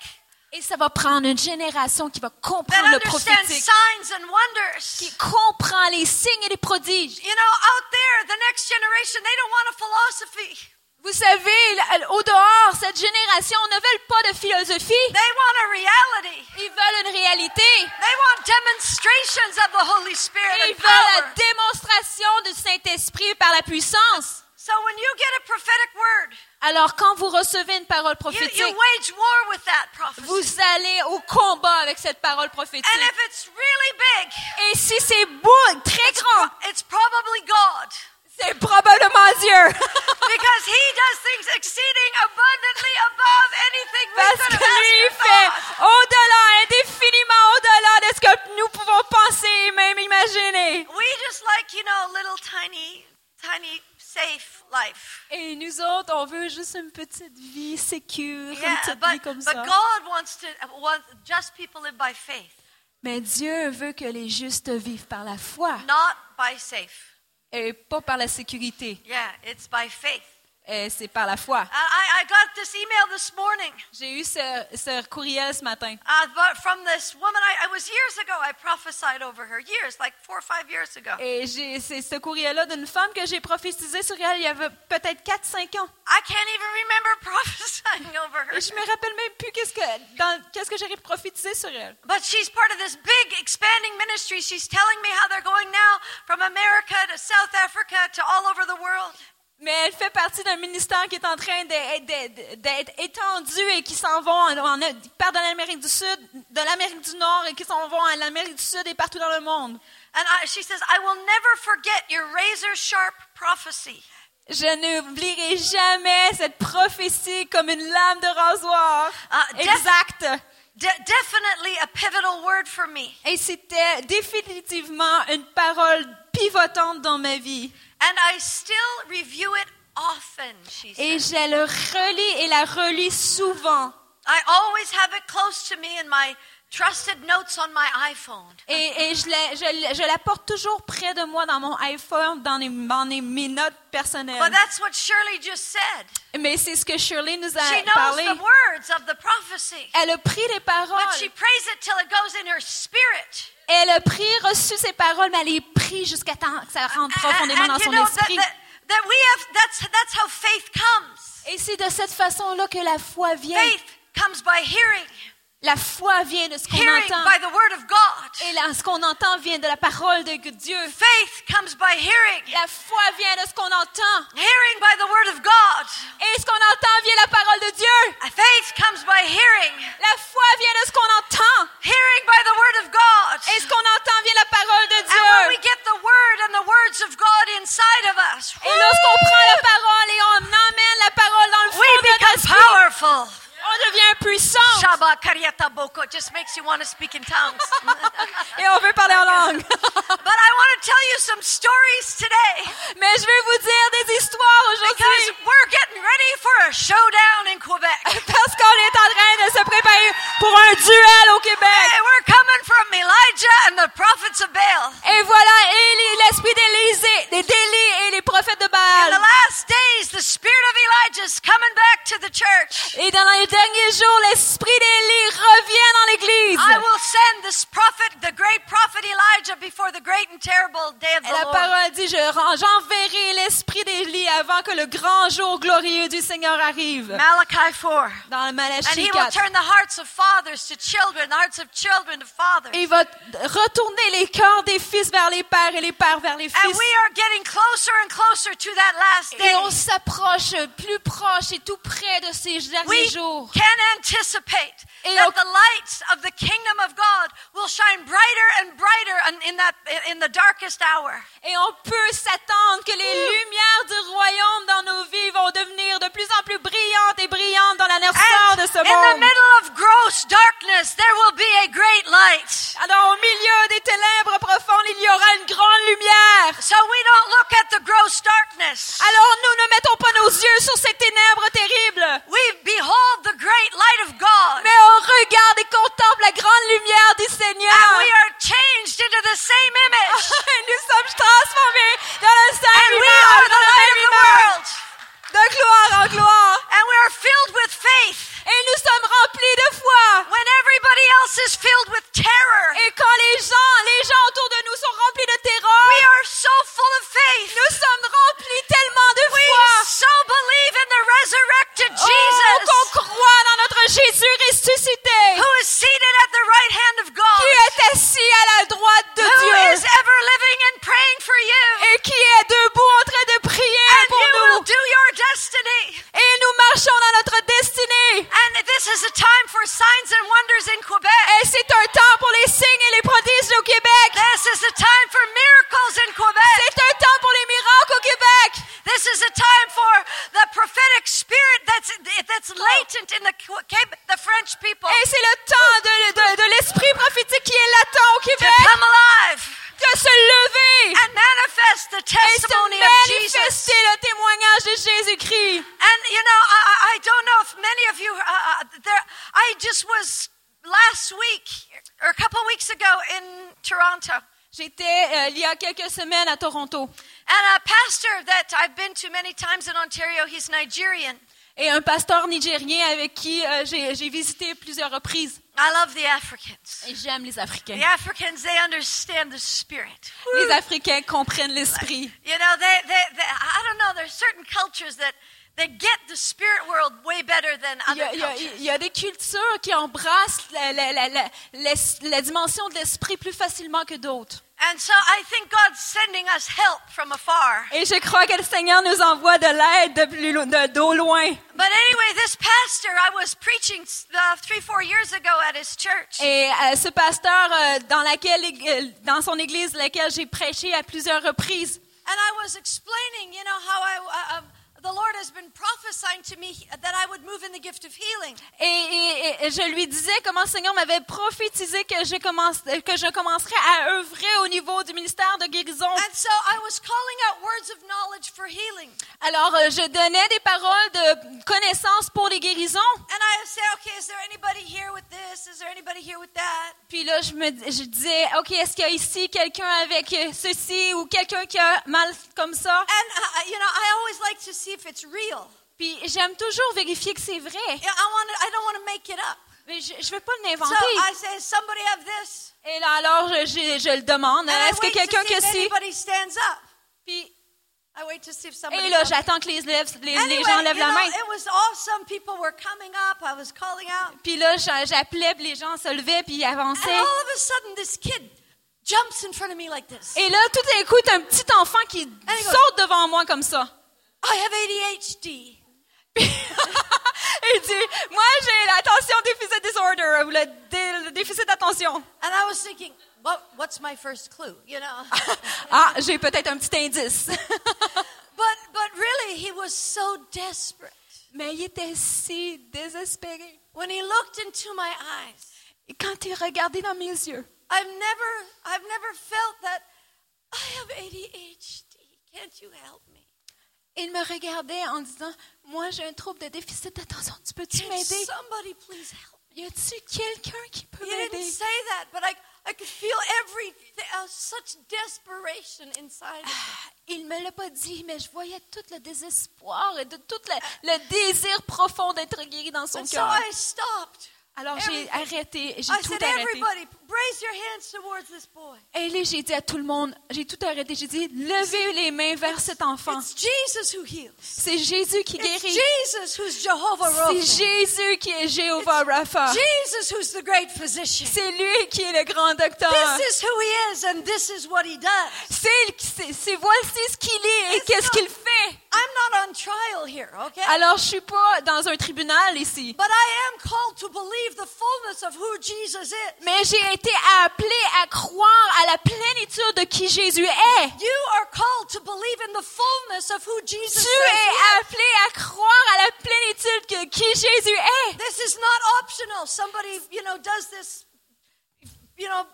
Et ça va prendre une génération qui va comprendre le prophétique, signs and wonders. qui comprend les signes et les prodiges. You know, out there, the next generation, they don't want a philosophy. Vous savez, au dehors, cette génération ne veut pas de philosophie. They want a reality. Ils veulent une réalité. They want demonstrations of the Holy Spirit Ils veulent la démonstration du Saint-Esprit par la puissance. So when you get a prophetic word, Alors, quand vous recevez une parole prophétique, you wage war with that prophecy. vous allez au combat avec cette parole prophétique. And if it's really big, Et si c'est beau, très grand, it's probably God. c'est probablement Dieu. Because he does things petite vie sécure, une vie but, comme but ça. God wants to, want just people live by faith, Mais Dieu veut que les justes vivent par la foi not by safe. et pas par la sécurité. Yeah, it's by faith. Et c'est par la foi. I, I I got this email this morning J'ai eu ce, ce courriel ce matin uh, but from this woman. I, I was years ago. I prophesied over her years, like four or five years ago. et c'est ce courriel-là d'une femme que j'ai prophétisé sur elle il y avait peut-être 4-5 ans. I can't even remember prophesying over her. Et je me rappelle même plus qu'est-ce que, dans- qu'est-ce que j'ai prophétisé sur elle. But she's part of this big expanding ministry. She's telling me how they're going now from America to South Africa to all over the world. Mais elle fait partie d'un ministère qui est en train d'être- étendu et qui s'en vont, en, en- partent de l'Amérique du Sud, de l'Amérique du Nord et qui s'en vont à l'Amérique du Sud et partout dans le monde. And I, she says, I will never forget your razor sharp prophecy. Je n'oublierai jamais cette prophétie comme une lame de rasoir. Exact. De- definitely a pivotal word for me. Et c'était définitivement une parole pivotante dans ma vie. And I still review it often, she Et je le relis et la relis souvent. I always have it close to me in my trusted notes on my iPhone. Et, et je, la, je, je la porte toujours près de moi dans mon iPhone, dans, les, dans les- mes notes personnelles. But that's what Shirley just said. Mais c'est ce que Shirley nous a She knows parlé. the words of the prophecy. Elle a pris les paroles. But she prays it till it goes in her spirit. Elle a pris, reçu ces paroles, mais elle les pris jusqu'à temps que ça rentre profondément dans son esprit. Et c'est de cette façon-là que la foi vient. La foi vient de ce qu'on entend. by the word of God. Et là, ce qu'on entend vient de la parole de Dieu. Faith comes by hearing. La foi vient de ce qu'on entend. Hearing by the word of God. Et ce qu'on entend vient de la parole de Dieu. Faith comes by hearing. La foi vient de ce qu'on entend. Hearing by the word of God. Et ce qu'on entend vient de la parole de And when we Dieu. get the word and the words of God inside of us, Et lorsqu'on prend la parole et on emmène la parole dans le fond we de notre powerful. Devient puissant. Just makes you want to speak in tongues. Et on veut parler en langue. but I want to tell you some stories today Mais je vais vous dire des histoires because aujourd'hui. we're getting ready for a showdown in Quebec. Parce qu'on est en train de se préparer pour un duel au Québec. Hey, we're coming from Elijah and the prophets of Baal. Et voilà, l'esprit d'Élysée, des d'Élie et les prophètes de In the Baal. last days, the spirit of Elijah is coming back to the church. Et dans les derniers jours, l'esprit d'Élie revient dans l'église. I will send this prophet, the great prophet Elijah, before the great and terrible day of Et the la Lord. parole dit, je j'enverrai l'esprit d'Élie avant que le grand jour glorieux du Seigneur arrive. Malachi 4. Dans le And Malachie he will 4. turn the hearts of fathers to children, the hearts of children to fathers. Et il va retourner les cœurs des fils vers les pères et les pères vers les And fils. we are getting closer and closer to that last day. Et on s'approche plus proche et tout près de ces derniers We jours. can anticipate that the lights of the kingdom of God will shine brighter and brighter in, that, in the darkest hour. Et on peut s'attendre que les lumières du royaume dans nos vies vont devenir de plus en plus brillantes et brillantes dans la noirceur de ce monde. In the middle of gross darkness, there will be a great light. Alors au milieu des Nigerian. et un pasteur nigérien avec qui euh, j'ai visité plusieurs reprises. I love the Africans. Et j'aime les Africains. The Africans, they understand the spirit. Les Africains comprennent l'esprit. You know, they, they, they, I don't know, there's certain cultures that, that get the spirit world way better than Il y, other a, il y a- il y a des cultures qui embrassent la, la- la- la dimension de l'esprit plus facilement que d'autres. And so I think God's sending us help from afar. Et je crois que le Seigneur nous envoie de l'aide de d'au loin. But anyway, this pastor, I was preaching uh, three, four years ago at his church. Et euh, ce pasteur, euh, dans, laquelle, euh, dans son église, laquelle j'ai prêché à plusieurs reprises, And I was explaining, you know, how I, uh, um, the Lord has been prophesying to me that I would move in the gift of healing. et, et- et je lui disais comment le Seigneur m'avait prophétisé que je, commence, que je commencerais à œuvrer au niveau du ministère de guérison. And so I was calling out words of knowledge for healing. Alors, euh, je donnais des paroles de connaissance pour les guérisons. And I say, okay, is there anybody here with this? Is there anybody here with that? Puis là, je me je disais, OK, est-ce qu'il y a ici quelqu'un avec ceci ou quelqu'un qui a mal comme ça? And, uh, you know, I always like to see if it's real. Puis j'aime toujours vérifier que c'est vrai. Yeah, I, want I don't want to make it up. Mais je ne veux pas So l'inventer. I say, somebody have this? Et là, alors, je, je- je le demande. Est-ce que quelqu'un stands up. Puis, I wait to see if somebody et là, j'attends que les, gens lèvent la know, main. it was awesome. People were coming up. I was calling out. Puis là, j'a- j'appelais, puis les gens se levaient, puis ils And avançaient. all of a sudden, this kid jumps in front of me like this. Et là, tout d'un coup, t'as un petit enfant qui saute devant moi comme ça. I have ADHD. Il dit, moi, j'ai l'attention déficit disorder, ou le, dé- le déficit d'attention. And I was thinking, what, what's my first clue? You know? Ah, j'ai peut-être un petit indice. but, but really, he was so desperate. Mais il était si désespéré. When he looked into my eyes, Et quand il regardait dans mes yeux, I've never, I've never felt that I have ADHD. Can't you help me? Il me regardait en disant, moi, j'ai un trouble de déficit d'attention. Tu peux-tu m'aider? somebody please help me? Y a-tu quelqu'un qui peut m'aider? say that, but I, I could feel every such desperation inside. of me. Il me l'a pas dit, mais je voyais tout le désespoir et de tout le, le désir profond d'être guéri dans son so cœur. I stopped. Alors j'ai arrêté, j'ai tout arrêté. everybody, raise your hands towards this boy. Et là, j'ai dit à tout le monde, j'ai tout arrêté. J'ai dit, levez les mains vers cet enfant. C'est Jésus qui guérit. C'est. Jésus qui est Jéhovah Rapha. C'est lui qui est le grand docteur. This is who he is, and this is what he does. C'est, voici ce qu'il est et qu'est-ce qu'il fait. I'm not on trial here, okay? Alors, je suis pas dans un tribunal ici. But I am called to believe the fullness of who Jesus is. Mais j'ai été appelé à croire à la plénitude de qui Jésus est. You are called to believe in the fullness of who Jesus Tu says es is. appelé à croire à la plénitude de qui Jésus est. This is not optional. Somebody, you know, does this, you know,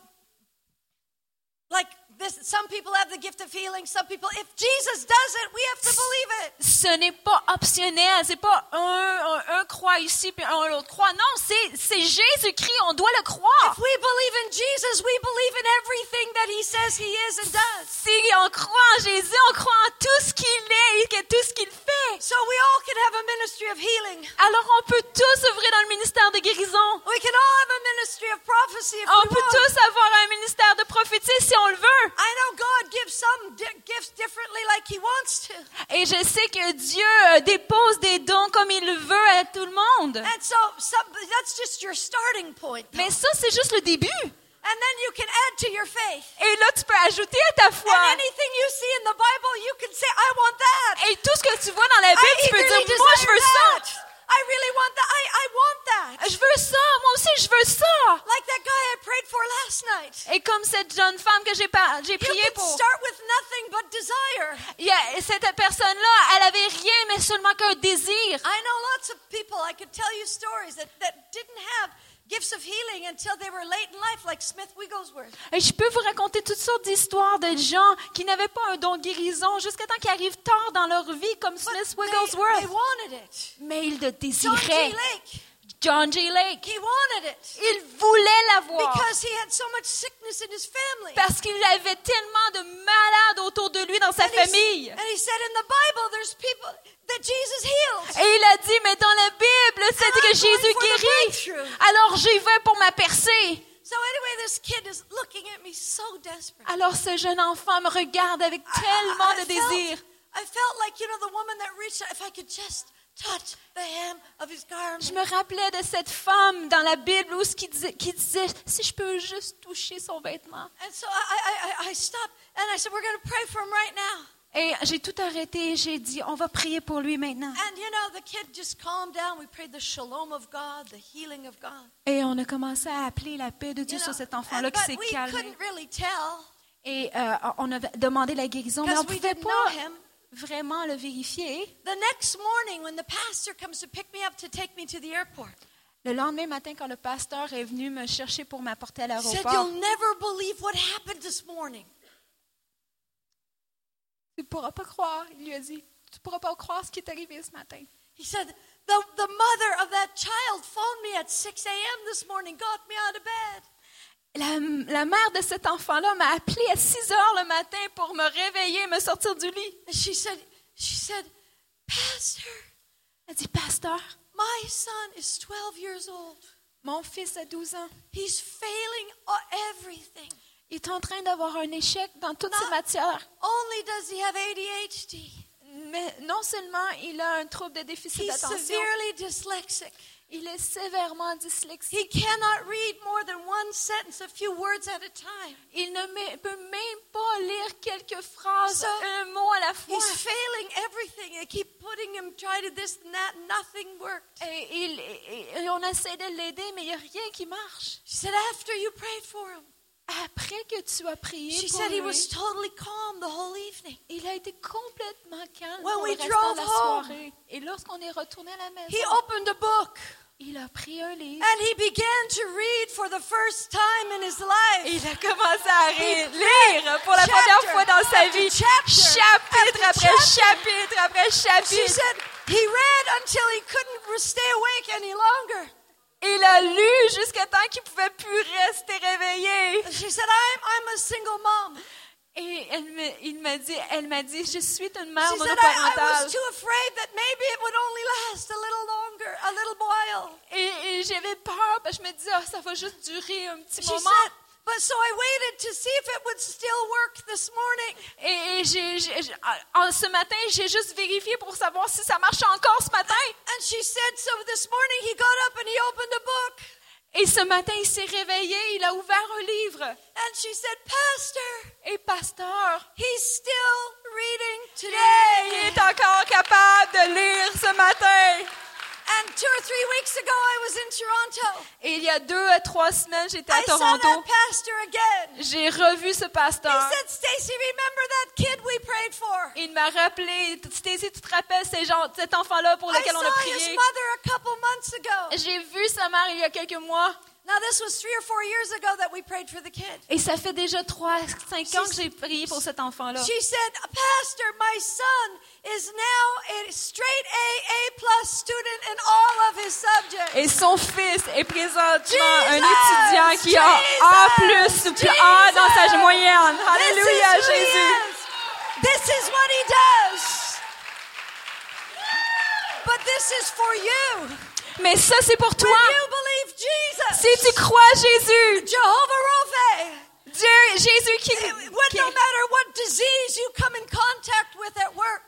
like this. Some people have the gift of healing. Some people, if Jesus does it, we have to believe it. Ce n'est pas optionnel, c'est pas un, un, un croit ici puis un l'autre croit. Non, c'est, c'est Jésus-Christ, on doit le croire. If we believe in Jesus, we believe in everything that he says he is and does. Si on croit en Jésus, on croit en tout ce qu'il est et que tout ce qu'il fait. So we all can have a ministry of healing. Alors on peut tous œuvrer dans le ministère de guérison. We can all have a ministry of prophecy if On we peut want. tous avoir un ministère de prophétie si on le veut. I know God gives some di- gifts differently like he wants to. Et je sais que Dieu euh, dépose des dons comme il le veut à tout le monde. And so some, that's just your starting point. Mais ça, c'est juste le début. And then you can add to your faith. Et là, tu peux ajouter à ta foi. And anything you see in the Bible, you can say, I want that. Et tout ce que tu vois dans la I Bible, tu peux dire, moi, je veux ça. I really want that. I, I want that. Je veux ça, moi aussi je veux ça. Like that guy I prayed for last night. Et comme cette jeune femme que j'ai j'ai You prié can pour, start with nothing but desire. il y a- cette personne-là, elle avait rien mais seulement qu'un désir. I know lots of people. I could tell you stories that, that didn't have gifts of healing until they were late in life, like Smith Wigglesworth. Et je peux vous raconter toutes sortes d'histoires de gens qui n'avaient pas un don guérison jusqu'à temps qu'ils arrivent tard dans leur vie, comme Smith Wigglesworth. Mais ils le désiraient. John J. Lake. he wanted it Il voulait l'avoir. because he had so much sickness in his family. Parce qu'il avait tellement de malades autour de lui dans sa And he- famille. and he said in the Bible, there's people that Jesus healed. Et il a dit, mais dans la Bible, c'est que I'm Jésus guérit. Alors j'y vais pour ma percée. So anyway, this kid is looking at me so desperate. Alors ce jeune enfant me regarde avec I- tellement I- de I felt- désir. I felt like, you know, the woman that reached out, if I could just touch the hem of his garment. Je me rappelais de cette femme dans la Bible où ce qui disait, qui disait, si je peux juste toucher son vêtement. And so I, I, I, I stopped and I said, we're going to pray for him right now. Et j'ai tout arrêté. J'ai dit, on va prier pour lui maintenant. And you know, the kid just calmed down. We prayed the shalom of God, the healing of God. Et on a commencé à appeler la paix de Dieu You sur know, cet enfant-là qui s'est calmé. couldn't really tell Et euh, on avait demandé la guérison, mais on ne pouvait pas him. Vraiment le vérifier. The next morning, when the pastor comes to pick me up to take me to the airport, Le lendemain matin, quand le pasteur est venu me chercher pour m'apporter à he said, l'aéroport, You'll never believe what happened this morning. tu ne pourras pas croire, il lui a dit, tu ne pourras pas croire ce qui est arrivé ce matin. He said, the, the mother of that child phoned me at 6 a.m. this morning, got me out of bed. La, la mère de cet enfant-là m'a appelé à 6 heures le matin pour me réveiller, me sortir du lit. She said, she said, Pastor, Elle dit, pasteur, my son is 12 years old. mon fils a 12 ans. He's failing everything. Il est en train d'avoir un échec dans toutes ses Non. matières. Only does he have ADHD, Mais non seulement il a un trouble de déficit d'attention. Il est sévèrement dyslexique. He cannot read more than one sentence, a few words at a time. Il ne peut même pas lire quelques phrases, So, un mot à la fois. He's failing everything. They keep putting him, try to this and that, nothing worked. Et, il- et- et on essaie de l'aider, mais il n'y a rien qui marche. She said, after you prayed for him, Après que tu as prié she pour said he was totally calm the whole evening. il a été complètement calme When we la drove home, soirée. Et lorsqu'on est retourné à la maison, He opened a book il a pris un livre. and he began to read for the first time in his life. Il a commencé à ré- lire pour la première fois dans sa vie, chapitre après chapitre après She chapitre. said he read until he couldn't stay awake any longer. Il a lu jusqu'à temps qu'il pouvait plus rester réveillé. She said, I'm, I'm a single mom. Et elle me- il m'a dit, elle m'a dit, je suis une mère monoparentale. Et, et j'avais peur, parce que je me disais, Ah, ça va juste durer un petit She moment. said, but so I waited to see if it would still work this morning. Et, j'ai, ce matin, j'ai juste vérifié pour savoir si ça marche encore ce matin. And she said, so this morning he got up and he opened a book. Et ce matin, il s'est réveillé, il a ouvert un livre. And she said, Pastor, Et pasteur, he's still reading il today. est encore capable de lire ce matin. Et il y a deux à trois semaines, j'étais à Toronto. J'ai revu ce He pasteur. said, Stacy, remember that kid we prayed for? Il m'a rappelé, Stacy, tu te rappelles ces gens, cet enfant-là pour I lequel on a prié? mother a couple months ago. J'ai vu sa mère il y a quelques mois. Now, this was three or four years ago that we prayed for the kid. Et ça fait déjà trois, cinq ans que j'ai prié pour cet enfant-là. She said, Pastor, my son is now a straight A, A plus student in all of his subjects. Et son fils est présentement un Jesus! étudiant qui a A plus plus A dans sa Jesus! moyenne. Alléluia, Jésus. is. This is what he does. But this is for you. Mais ça, c'est pour toi. you believe Jesus, Si tu crois Jésus, Jehovah Dieu, Jésus qui, when qui- no matter what disease you come in contact with at work,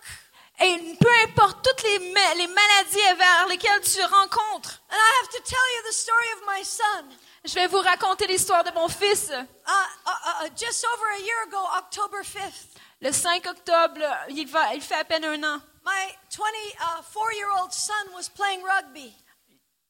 et peu importe toutes les, ma- les maladies vers lesquelles tu rencontres. and I have to tell you the story of my son. Je vais vous raconter l'histoire de mon fils. Uh, uh, uh, just over a year ago, October 5th, Le 5 octobre, il, va, il fait à peine un an. my 24 year old son was playing rugby.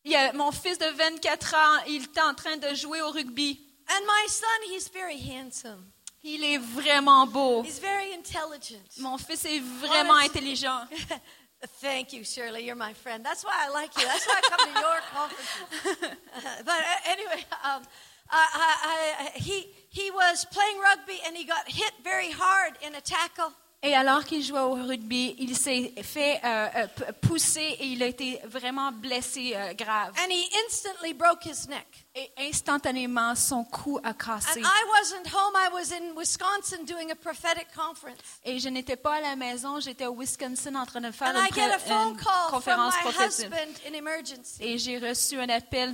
Il y a- mon fils de 24 ans, il était en train de jouer au rugby. And my son, he's very handsome. Il est vraiment beau. He's very intelligent. Mon fils est vraiment Honest- intelligent. Thank you, Shirley. You're my friend. That's why I like you. That's why I come to your conferences. but uh, anyway, um, I, I, I, he, he was playing rugby and he got hit very hard in a tackle. Et alors qu'il jouait au rugby, il s'est fait euh, euh, pousser et il a été vraiment blessé euh, grave. And he instantly broke his neck. Et instantanément, son cou a cassé. And I wasn't home. I was in Wisconsin doing a prophetic conference. Et je n'étais pas à la maison, j'étais au Wisconsin en train de faire And I une, get a pré- phone une call from conférence my prophétique. husband in emergency. Et j'ai reçu un appel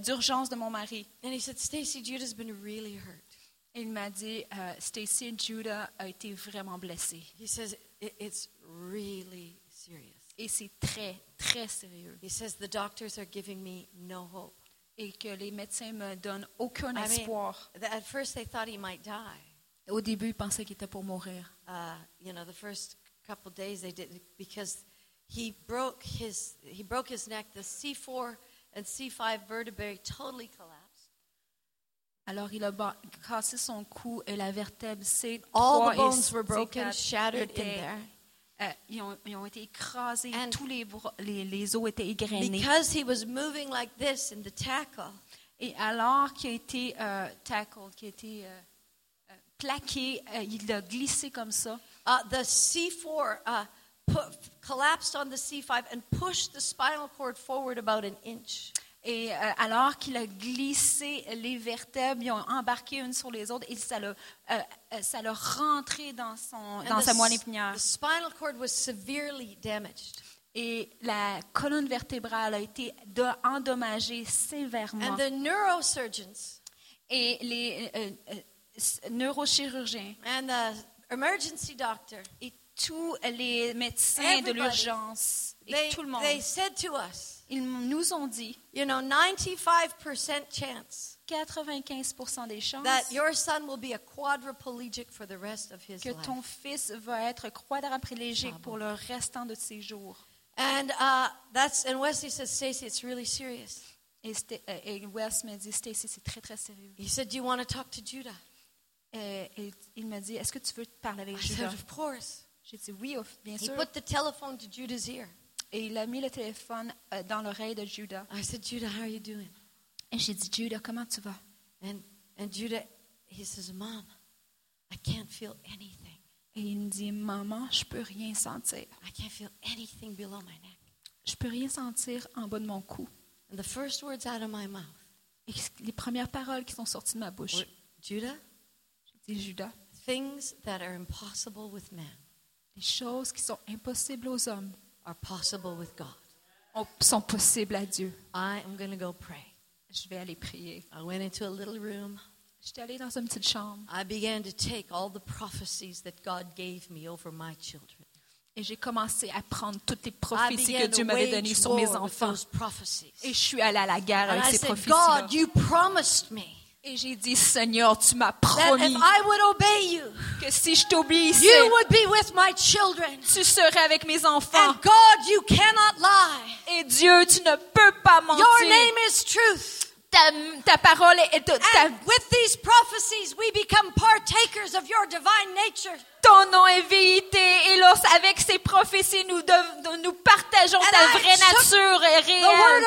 d'urgence de mon mari. And he said, Stacy, Judah's been really hurt. Il m'a dit, euh, Stacy Judah a été vraiment blessé. He says, "It- it's really serious. Et c'est très, très sérieux. He says, the doctors are giving me no hope. Et que les médecins me donnent aucun I mean, espoir. th- at first they thought he might die. Au début, ils pensaient qu'il était pour mourir. Uh, you know, the first couple days they because he broke his he broke his neck. The C4 and C5 vertebrae totally collapsed. Alors, il a cassé son cou et la vertèbre C3 All the bones were broken, C4 shattered in there. euh, ils, ont, ils ont été écrasés, And- tous les, bras- les, les os étaient égrenés. Because he was moving like this in the tackle, Et alors qu'il a été tackled, qu'il a été plaqué, euh, il a glissé comme ça. uh, the C4 uh, collapsed on the C5 and pushed the spinal cord forward about an inch. Et euh, alors qu'il a glissé les vertèbres, ils ont embarqué une sur les autres et ça l'a, euh, euh, ça l'a rentré dans, son, dans the, sa moelle épinière. the spinal cord was severely damaged. Et la colonne vertébrale a été de- endommagée sévèrement. And the neurosurgeons Et les euh, euh, neurochirurgiens and the emergency doctor, et tous les médecins de l'urgence et they, tout le monde, they said to us, ils nous ont dit you know, 95% chance 95% des chances that your son will be a quadriplegic for the rest of his que life. ton fils va être quadriplégique pour le restant de ses jours. And uh, that's and Wesley says, Stacy, it's really serious. Et, euh, et Wes me dit, Stacy, c'est très, très sérieux. He said, Do you want to talk to Judah? Euh, et il me dit, est-ce que tu veux parler avec I said? Of course. J'ai dit, oui, bien He sûr. put the telephone to Judah's ear. Et il a mis le téléphone euh, dans l'oreille de Judas. I said, Judah, how are you doing? Et j'ai dit, Judas, comment tu vas? And and Judah, he says, Mom, I can't feel anything. Et il me dit, maman, je peux rien sentir. I can't feel anything below my neck. Je peux rien sentir en bas de mon cou. And the first words out of my mouth Et les premières paroles qui sont sorties de ma bouche, were, Judah, j'ai dit, Judas, things that are impossible with man les choses qui sont impossibles aux hommes are possible with God. ont- sont possibles à Dieu. I am going to go pray. Je vais aller prier. I went into a little room. J'étais allée dans une petite chambre I began to take all the prophecies that God gave me over my children. et j'ai commencé à prendre toutes les prophéties que Dieu m'avait données sur mes enfants. Et je suis allée à la guerre avec ces said, prophéties-là. God, you promised me Et j'ai dit, Seigneur, tu m'as promis if I would obey you, que si je t'obéissais, tu serais avec mes enfants. And God, you cannot lie. Et Dieu, tu ne peux pas mentir. Your name is truth. ta, ta parole est ta- And with these prophecies, we become partakers of your divine nature. ton nom est vérité. Et lors, avec ces prophéties, nous, dev- nous partageons ta vraie nature et The Word réelle.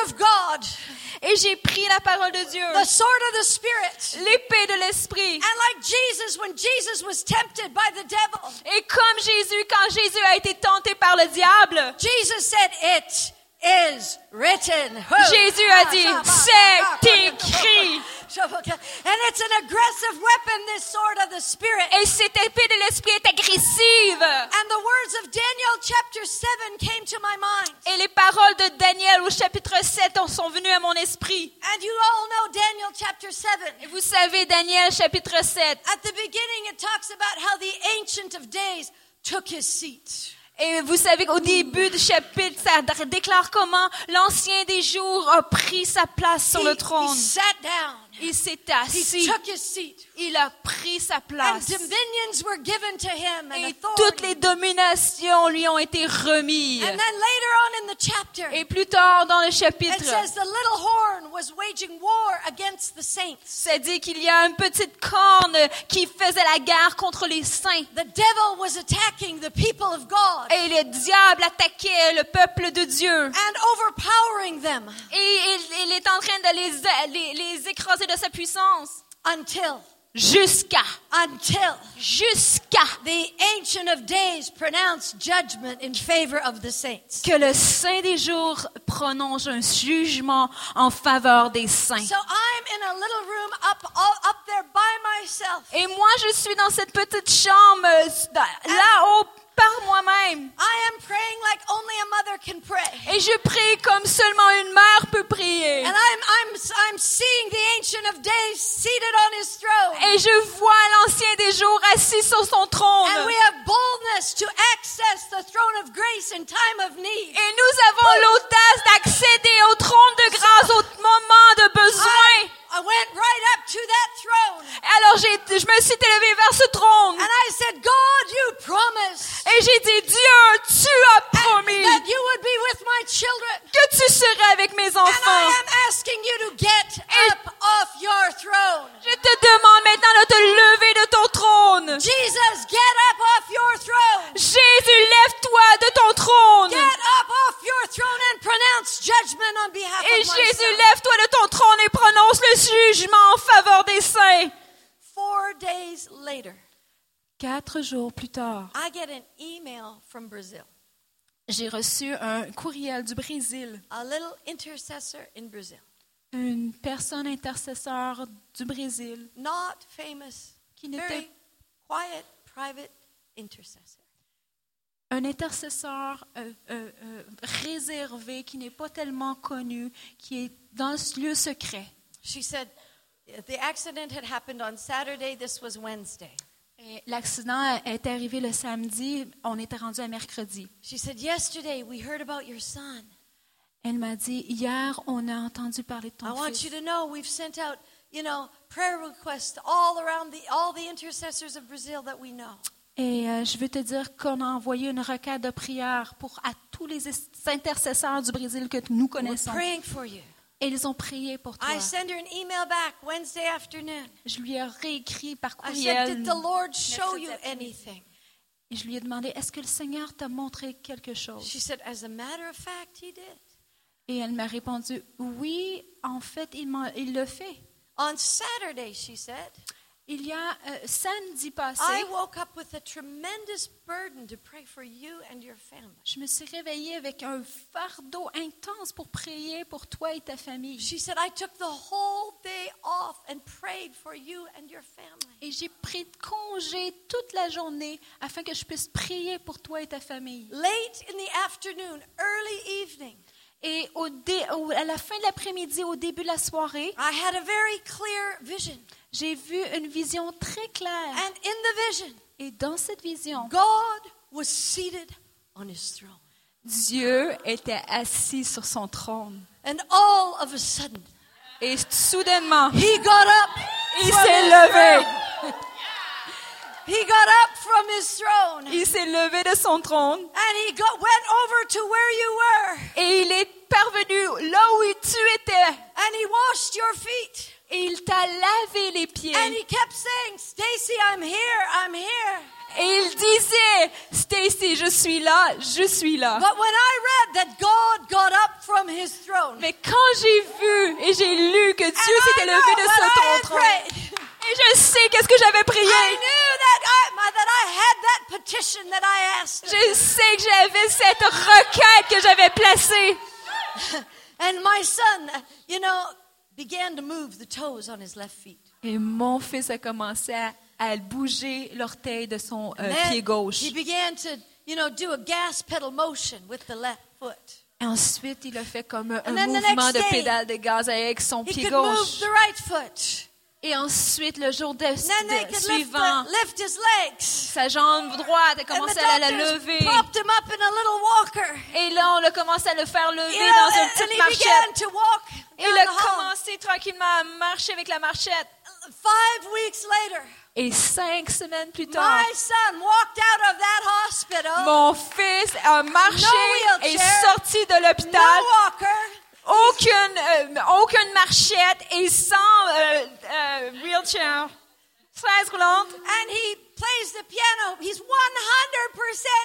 Et j'ai pris la parole de Dieu, the sword of the Spirit. l'épée de l'esprit. And like Jesus, when Jesus was tempted by the devil, Et comme Jésus, quand Jésus a été tenté par le diable, Jesus said, It is written. Jésus a dit, c'est écrit. And it's an aggressive weapon, this sword of the Spirit. Et cette épée de l'esprit est agressive. And the words of Daniel chapter 7 came to my mind. Et les paroles de Daniel au chapitre 7 en sont venues à mon esprit. And you all know Daniel chapter 7. Et vous savez, Daniel chapitre 7. At the beginning, it talks about how the Ancient of Days took his seat. Et vous savez qu'au début du chapitre, ça déclare comment l'ancien des jours a pris sa place sur le he trône. sat down. Il s'est He assis. took his seat. Il a pris sa And place. dominions were given to him and Et toutes les dominations lui ont été remises. And then later on in the chapter, Et plus tard dans le it chapitre, ça dit qu'il y a une petite corne qui faisait la guerre contre les saints. The devil was attacking the people of God Et le diable attaquait le peuple de Dieu. and overpowering them Et il, il est en train de les, les, les écraser de sa puissance. until, Jusqu'à, until jusqu'à the Ancient of Days pronounced judgment in favor of the saints. que le Saint des jours prononce un jugement en faveur des saints. So I'm in a little room up, all, up there by myself. Et moi, je suis dans cette petite chambre euh, là-haut par moi-même. I am praying like only a mother can pray. Et je prie comme seulement une mère peut prier. And I'm, I'm, I'm seeing the Ancient of Days seated on his throne. Et je vois l'ancien des jours assis sur son trône. And we have boldness to access the throne of grace in time of need. Et nous avons l'audace d'accéder au trône de grâce au moment de besoin. I, I went right up to that throne Alors j'ai, je me suis élevée vers ce trône. and I said, God, you promised Et j'ai dit, Dieu, tu as promis that you would be with my children. que tu serais avec mes And I enfants. am asking you to get up off your throne. Je te demande maintenant de te lever de ton trône. Jesus, get up off your throne. Jésus, lève-toi de ton trône. Get up off your throne and pronounce judgment on behalf Et Jésus, lève-toi de ton trône et prononce le jugement en faveur des saints. Four days later, Quatre jours plus tard, I get an email from Brazil. j'ai reçu un courriel du Brésil. A little intercessor in Brazil. Une personne intercesseur du Brésil Not famous, qui n'était quiet, private intercessor. un intercesseur euh, euh, euh, réservé, qui n'est pas tellement connu, qui est dans ce lieu secret. She said, the accident had happened on Saturday, this was Wednesday. L'accident est arrivé le samedi, on était rendu à mercredi. She said, Yesterday we heard about your son. Elle m'a dit, hier, on a entendu parler de I ton want fils. you to know we've sent out, you know, prayer requests all around the all the intercessors of Brazil that we know. Et euh, je veux te dire qu'on a envoyé une requête de prière pour à tous les es- intercesseurs du Brésil que nous We're connaissons. praying for you. Et ils ont prié pour toi. I send her an email back Wednesday afternoon. Je lui ai réécrit par I said, courriel. Did the Lord show mercredi you après-midi. anything? Et je lui ai demandé, est-ce que le Seigneur t'a montré quelque chose? She said, As a matter of fact, he did. Et elle m'a répondu, oui, en fait, il le fait. On Saturday, she said, Il y a euh, samedi passé, I woke up with a tremendous burden to pray for you and your family. je me suis réveillée avec un fardeau intense pour prier pour toi et ta famille. She said, I took the whole day off and prayed for you and your family. Et j'ai pris congé toute la journée afin que je puisse prier pour toi et ta famille. Late in the afternoon, early evening, Et au dé- à la fin de l'après-midi, au début de la soirée, I had a very clear vision. J'ai vu une vision très claire. And in the vision, Et dans cette vision, God was seated on his throne. Dieu était assis sur son trône. And all of a sudden, Et soudainement, he got up. il s'est levé. He got up from his throne Il s'est levé de son trône and he got, went over to where you were et il est parvenu là où tu étais. and he washed your feet. Et il t'a lavé les pieds. And he kept saying, Stacy, I'm here, I'm here. Et il disait, Stacy, je suis là, je suis là. But when I read that God got up from his throne, Mais quand j'ai vu et j'ai lu que Dieu s'était levé de son trône, et je sais qu'est-ce que j'avais prié. Je sais que j'avais cette requête que j'avais placée. And my son, you know, began to move the toes on his left feet. Et mon fils a commencé à, à bouger l'orteil de son euh, pied gauche. He began to, you know, do a gas pedal motion with the left foot. Et ensuite, il a fait comme un And then the mouvement next de day, pédale de gaz avec son He pied gauche. right foot. Et ensuite, le jour de, de- could lift, suivant, the, lift sa jambe droite a commencé à la lever. him up in a. Et là, on a commencé à le faire lever You know, dans une petite he marchette. Il a commencé tranquillement à marcher avec la marchette. Five weeks later, Et cinq semaines plus tard, my son walked out of that hospital. mon fils a marché No et sorti de no l'hôpital. walker. Aucune, euh, aucune marchette et sans euh, euh, wheelchair. Chaise roulante. And he plays the piano. He's 100%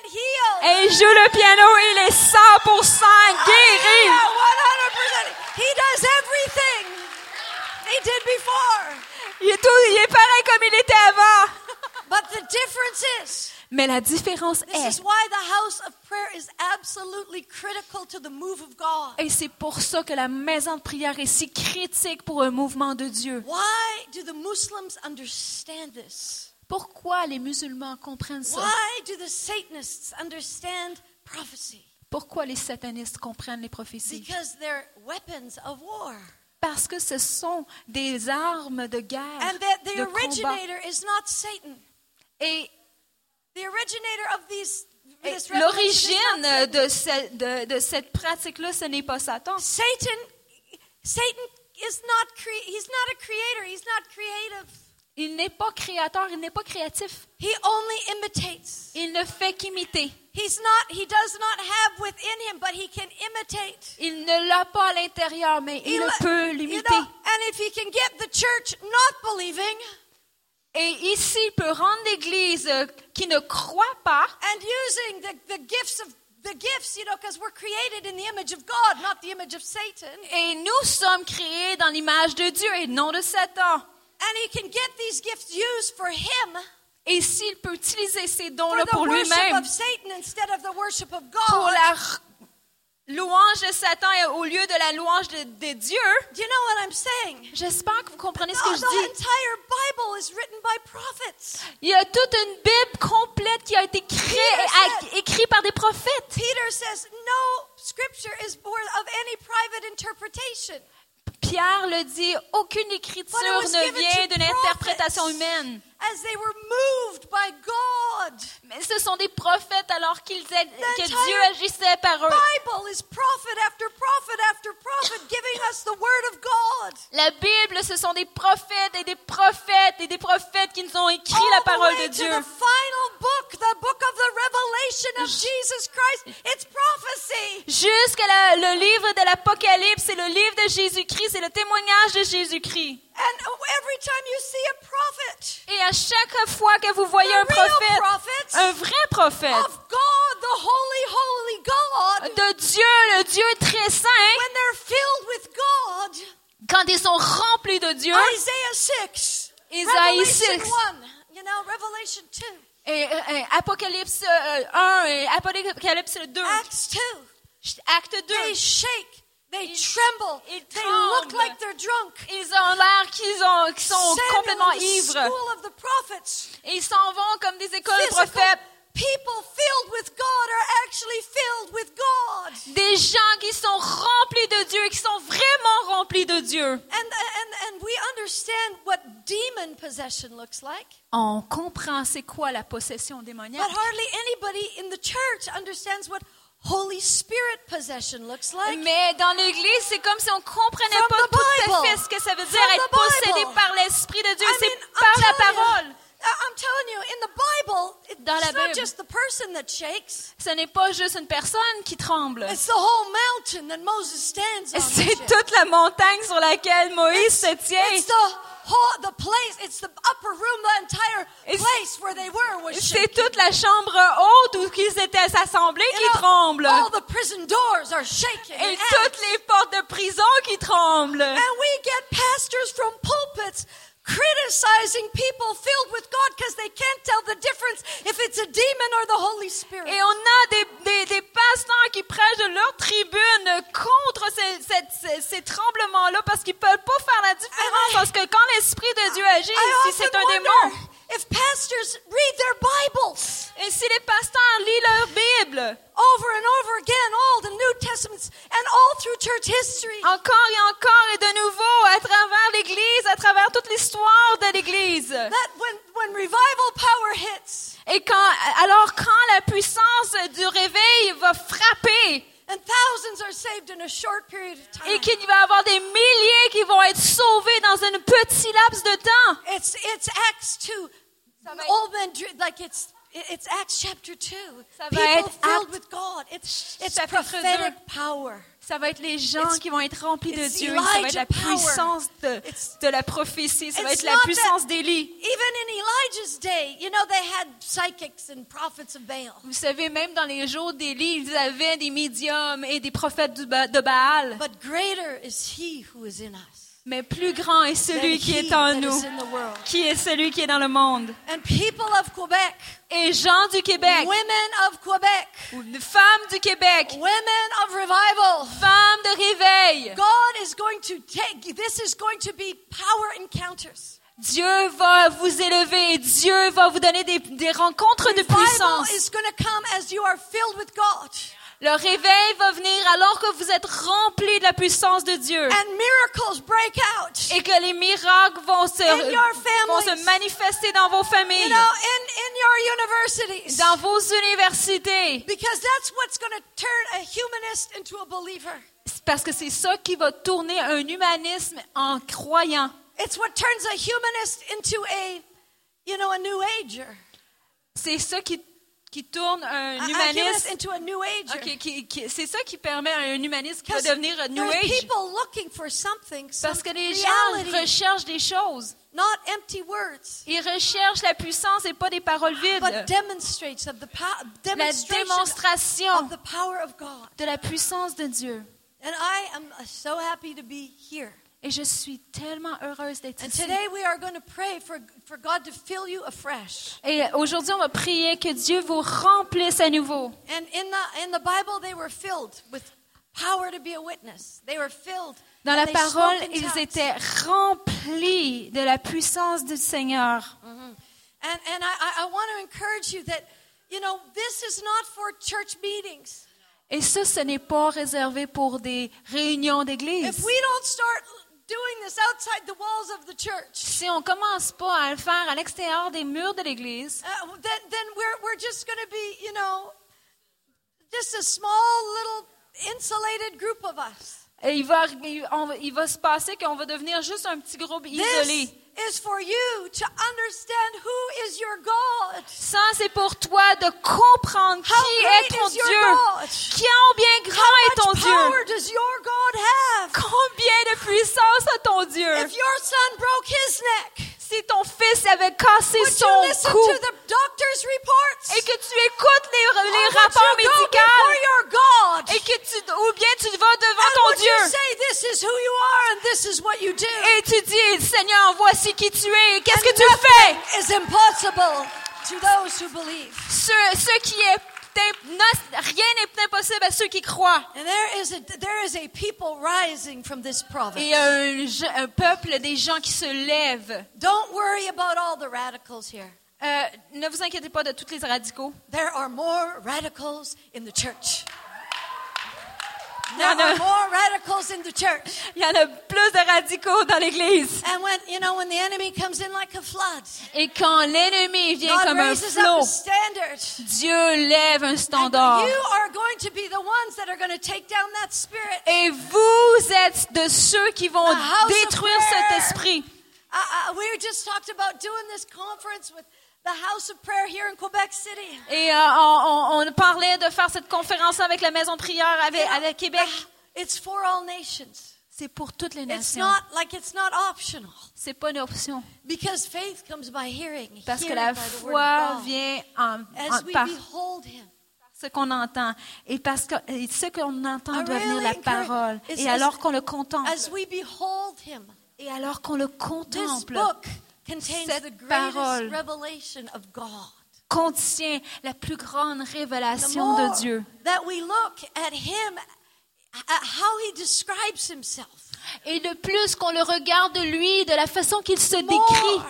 healed. Et il joue le piano, il est 100% guéri. Yeah, 100%. He does everything he did before. Il est, tout, il est pareil comme il était avant. But the difference is, Mais la différence this est, is why the house of prayer is absolutely critical to the move of God. et c'est pour ça que la maison de prière est si critique pour un mouvement de Dieu. Why do the Muslims understand this? Pourquoi les musulmans comprennent ça? Why do the Satanists understand prophecy? Pourquoi les satanistes comprennent les prophéties? Because they're weapons of war. Parce que ce sont des armes de guerre, And that the de combat. originator is not Satan. Et The originator of these l'origine de, ce- de- de cette pratique-là, ce n'est pas Satan. Satan Satan is not he's not a creator, he's not creative. Il n'est pas créateur, il n'est pas créatif. He only imitates. Il ne fait qu'imiter. He's not he does not have within him but he can imitate. Il ne l'a pas à l'intérieur, mais il peut you l'imiter. know, and if he can get the church not believing Et ici, il peut rendre l'Église qui ne croit pas and using the, the gifts of the gifts, you know, because we're created in the image of God, not the image of Satan. Et nous sommes créés dans l'image de Dieu et non de Satan. And he can get these gifts used for him Et s'il peut utiliser ces dons-là the pour worship lui-même, of Satan instead of the worship of pour la louange de Satan et au lieu de la louange de, de Dieu, Do you know what I'm saying? j'espère que vous comprenez ce The, que je the dis. entire Bible is written by prophets. Il y a toute une Bible complète qui a été créée, écrite par des prophètes. Peter says no scripture is born of any private interpretation. Pierre le dit, aucune écriture ne vient d'une interprétation humaine. As they were moved by God. Mais ce sont des prophètes alors qu'ils que Dieu agissait par eux. Bible is prophet after prophet after prophet giving us the word of God. La Bible, ce sont des prophètes et des prophètes et des prophètes qui nous ont écrit la parole de Dieu. Jusqu'à le livre de l'Apocalypse, c'est le livre de Jésus-Christ, c'est le témoignage de Jésus-Christ. And every time you see a prophet, Et à chaque fois que vous voyez a un prophète, prophet un vrai prophète of God, the holy, holy God, de Dieu, le Dieu très saint, when they're filled with God, quand ils sont remplis de Dieu, Isaiah 6, Isaïe Revelation 6. 1, you know, Revelation 2, et, euh, euh, Apocalypse euh, 1 et Apocalypse 2, Acts 2, Acte 2, they shake, they Ils- tremble, ils they look like they're drunk. ils ont l'air qu'ils qu'ils sont Samuel complètement ivres. Et ils s'en vont comme des écoles de Physical prophètes. people filled with God are actually filled with God. Des gens qui sont remplis de Dieu qui sont vraiment remplis de Dieu. And, and, and we understand what demon possession looks like, On comprend c'est quoi la possession démoniaque. but hardly anybody in the church understands what Holy Spirit possession looks like. Mais dans l'Église, c'est comme si on comprenait pas tout à fait ce que ça veut dire être possédé par l'Esprit de Dieu. C'est par la parole. I- I'm telling you, in the Bible, it- Dans la it's not Bible. just the person that shakes. Ce n'est pas juste une personne qui tremble. It's the whole mountain that Moses stands on. C'est toute la montagne sur laquelle Moïse se tient. It's the whole, the place. It's the upper room. The entire It's- place where they were was C'est toute la chambre haute où ils étaient assemblés qui know, tremblent. All the prison doors are shaking. Et toutes les portes de prison qui tremblent. And we get pastors from pulpits criticizing people filled with God because they can't tell the difference if it's a demon or the Holy Spirit. Et on a des, des, des pasteurs qui prêchent de leur tribune contre ces, ces- ces tremblements-là parce qu'ils ne peuvent pas faire la différence parce que quand l'Esprit de Dieu agit, I si c'est un démon. If pastors read their Bibles Et si les pasteurs lisent leur Bible, over and over again, Old and New Testaments, and all through church history, encore et encore et de nouveau, à travers l'Église, à travers toute l'histoire de l'Église. that when, when revival power hits Et quand, alors quand la puissance du réveil va frapper and thousands are saved in a short period of time, et qu'il va y avoir des milliers qui vont être sauvés dans un petit laps de temps, it's, it's Acts 2. va être- Old men, like it's, it's Acts chapter 2. Ça va People être filled Actes- with God. It's, it's chapitre prophetic power. Ça va être les gens It's- qui vont être remplis de Dieu. Ça va être la puissance de, la prophétie. Ça va être la puissance d'Élie. Even in Elijah's day, you know, they had psychics and prophets of Baal. Vous savez, même dans les jours d'Élie, ils avaient des médiums et des prophètes de Baal. But greater is he who is in us Mais plus grand est celui qui est en nous. is in the world. Qui est celui qui est dans le monde. And people of Quebec, Et gens du Québec, women of Quebec, ou les femmes du Québec, women of revival, femmes de réveil, God is going to take, this is going to be power encounters. Dieu va vous élever et Dieu va vous donner des, des rencontres de puissance. Le réveil va venir alors que vous êtes remplis de la puissance de Dieu And miracles break out. et que les miracles vont se, In your vont se manifester dans vos You familles, know, in, in your universities. dans vos universités. Because that's what's going to turn a humanist into a believer. C'est Parce que c'est ça qui va tourner un humanisme en croyant. It's what turns a humanist into a, you know, a new ager. C'est ça qui, qui tourne un humaniste. into a new ager. Ok, qui- qui- c'est ça qui permet à un humaniste qui va devenir un New Age. people looking for something, some Parce que les gens reality, recherchent des choses. not empty words, Ils recherchent la puissance et pas des paroles but vides. demonstrates of the La démonstration of the power of God. de la puissance de Dieu. And I am so happy to be here. Et je suis tellement heureuse d'être And ici. today we are going to pray for, for God to fill you afresh. Et aujourd'hui, on va prier que Dieu vous remplisse à nouveau. And in the in the Bible, they were filled with power to be a witness. They were filled. Dans la parole, ils étaient remplis de la puissance du Seigneur. And and I, I- I want to encourage you that you know this is not for church meetings. Et ça, ce n'est pas réservé pour des réunions d'église. We don't start doing this outside the walls of the church, Si on commence pas à le faire à l'extérieur des murs de l'église, then then we're we're just going to be you know just a small little insulated group of us. et il va, il, on va- il va se passer qu'on va devenir juste un petit groupe isolé. is for you to understand who is your God. Ça, c'est pour toi de comprendre How qui est ton Dieu. God? Combien grand est ton How much Dieu? power does your God have? Combien de puissance a ton Dieu? If your son broke his neck, Si ton fils avait cassé would son cou et que tu écoutes les, les rapports médicaux et que tu, ou bien tu vas devant And ton Dieu say, et tu dis, Seigneur, voici qui tu es, qu'est-ce que tu fais? nothing is impossible to those who believe. Ce, ce qui est rien n'est impossible à ceux qui croient. And there is a there is a people rising from this province. Et un, je- un peuple, des gens qui se lèvent. Don't worry about all the radicals here. Euh, ne vous inquiétez pas de tous les radicaux. There are more radicals in the church. Il y en There a- are more radicals in the church. Il y en a plus de radicaux dans l'Église. And when you know when the enemy comes in like a flood, Et quand l'ennemi vient God comme un raises up flot, a standard. Dieu lève un And standard. you are going to be the ones that are going to take down that spirit. Et vous êtes de ceux qui vont The house of détruire prayer. cet esprit. Uh, uh, we just talked about doing this conference with the House of Prayer here in Quebec City. Et euh, on, parlait de faire cette conférence avec la maison de prière avec, avec Québec. It's for all nations. C'est pour toutes les It's nations. not like it's not optional C'est pas une option. because faith comes by hearing, Parce que la foi vient en, As en- we par behold Him, ce qu'on entend. Et parce que et ce qu'on entend doit venir de la parole. Et as- alors qu'on le contemple. as we behold Him, Et alors qu'on le contemple. Book contains Cette the greatest parole. revelation of God. contient la plus grande révélation de Dieu. that we look at Him, at how He describes Himself, Et de plus qu'on le regarde de lui, de la façon qu'il se décrit,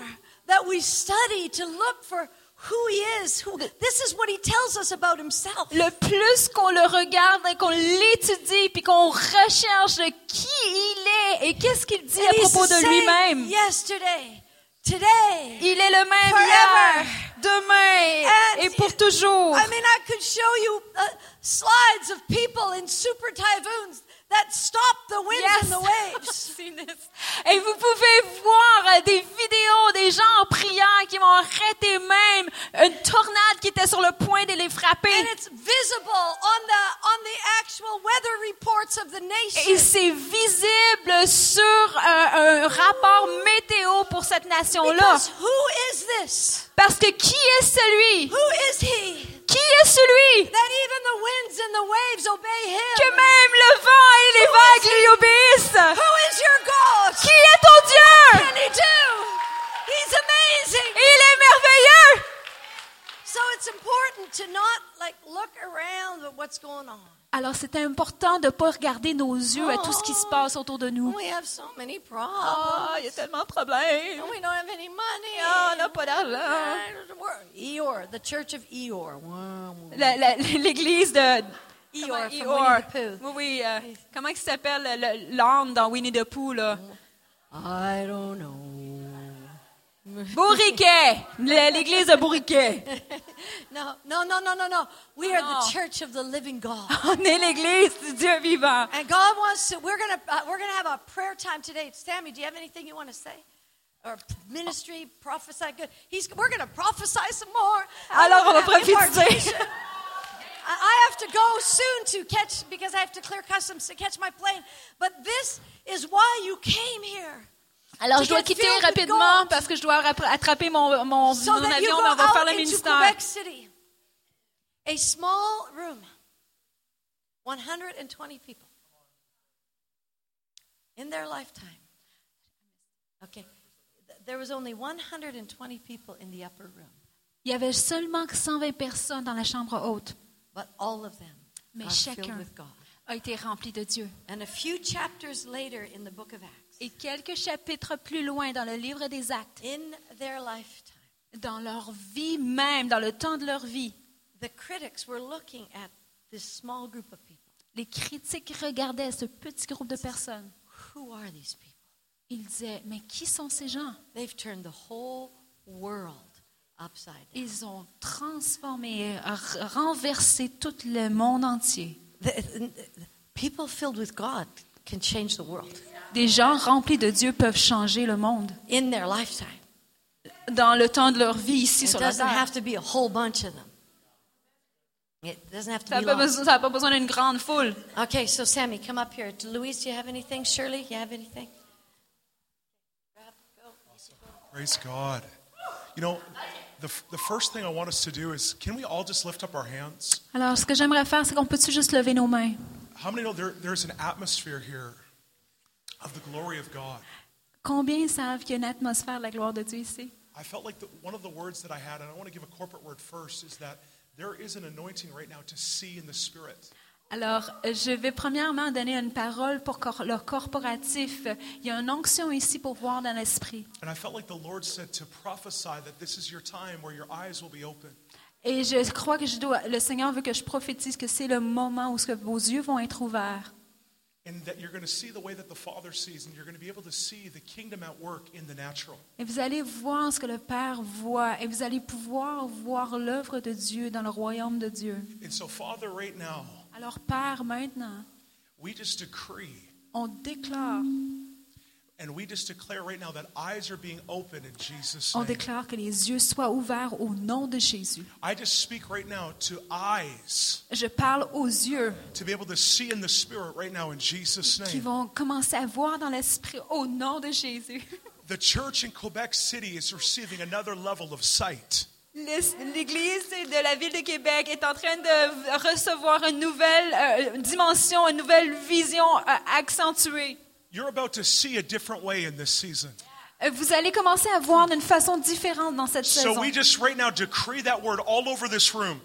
that we study to look for who he is, who this is what he tells us about himself. le plus qu'on le regarde et qu'on l'étudie, puis qu'on recherche qui il est et qu'est-ce qu'il dit à propos de lui-même. Today. Il est le même Forever. hier, demain And et pour toujours. I mean, I could show you uh, slides of people in super typhoons that stop the winds Yes. and the waves. Seen this. Et vous pouvez voir euh, des vidéos des gens en prière qui vont arrêter même une tornade qui était sur le point de les frapper. And it's visible on the on the actual weather reports of the Et c'est visible sur euh, un rapport météo pour cette nation-là. Because who is this? Parce que qui est celui? Who is he? Qui est celui That even the winds and the waves obey que him. même le vent et les vagues lui obéissent? Who is your God? Qui est ton Dieu? can he do? He's amazing. Il est merveilleux! So it's important to not like look around at what's going on. Alors c'est important de ne pas regarder nos yeux à tout ce qui se passe autour de nous. We have so many problems. Ah, il y a tellement de problèmes. And we don't have any money. Ah, on n'a pas d'argent. L'église de Eeyore Eeyore. Winnie the Pooh. Oui, oui. euh, comment il s'appelle le- l'âne dans Winnie the Pooh là? I don't know. Bourriquet, l'église de Bourriquet. No, no, no, no, no, no. We are the church of the living God. On est l'église du Dieu vivant. And God wants to. We're gonna uh, we're gonna have a prayer time today. Sammy, do you have anything you want to say? Or ministry, prophesy. Good. He's. We're gonna prophesy some more. Alors, on va We're gonna have prophétiser. I have to go soon to catch because I have to clear customs to catch my plane. But this is why you came here. Alors, je dois quitter rapidement parce que je dois attraper mon, mon, So mon avion, on va faire le ministère. City. A small room, 120 people in their lifetime. Okay, th- there was only 120 people in the upper room, Il y avait seulement 120 personnes dans la chambre haute, but all of them Mais chacun. with God. a été rempli de Dieu. And a few chapters later in the book of Acts, Et quelques chapitres plus loin dans le livre des Actes, in their lifetime, dans leur vie même, dans le temps de leur vie, the critics were looking at this small group of people. les critiques regardaient ce petit groupe de personnes. Who are these people? Ils disaient, mais qui sont ces gens? They've turned the whole world upside down. Ils ont transformé, renversé tout le monde entier. The- the- people filled with God can change the world Des gens remplis de Dieu peuvent changer le monde in their lifetime. dans le temps de leur vie ici It sur la terre. have to be a whole bunch of them. It doesn't have to Ça be n'a pas, lots. besoin- ça n'a pas besoin d'une grande foule. Okay, so Sammy, come up here. Louise, do you have anything? Shirley, you have anything? Praise God. You know, the, the first thing I want us to do is can we all just lift up our hands? Alors, ce que j'aimerais faire, c'est qu'on peut-tu juste lever nos mains? How many know there, there's an atmosphere here of the glory of God? Combien savent qu'il y a une atmosphère de la gloire de Dieu ici? I felt like the, one of the words that I had, and I want to give a corporate word first, is that there is an anointing right now to see in the Spirit. Alors, je vais premièrement donner une parole pour cor- le corporatif. Il y a une onction ici pour voir dans l'esprit. And I felt like the Lord said to prophesy that this is your time where your eyes will be open. Et je crois que je dois, le Seigneur veut que je prophétise que c'est le moment où ce que vos yeux vont être ouverts. Et vous allez voir ce que le Père voit. Et vous allez pouvoir voir l'œuvre de Dieu dans le royaume de Dieu. And so, Father, right now, Alors, Père, maintenant, we just decree on déclare, on déclare que les yeux soient ouverts au nom de Jésus. I just speak right now to eyes Je parle aux yeux to be able to see in the Spirit right now in Jesus' qui name. vont commencer à voir dans l'esprit au nom de Jésus. The church in Quebec City is receiving another level of sight. L'Église de la ville de Québec est en train de recevoir une nouvelle euh, dimension, une nouvelle vision euh, accentuée. You're about to see a different way in this season. Euh, Vous allez commencer à voir d'une façon différente dans cette So saison. we just right now decree that word all over this room.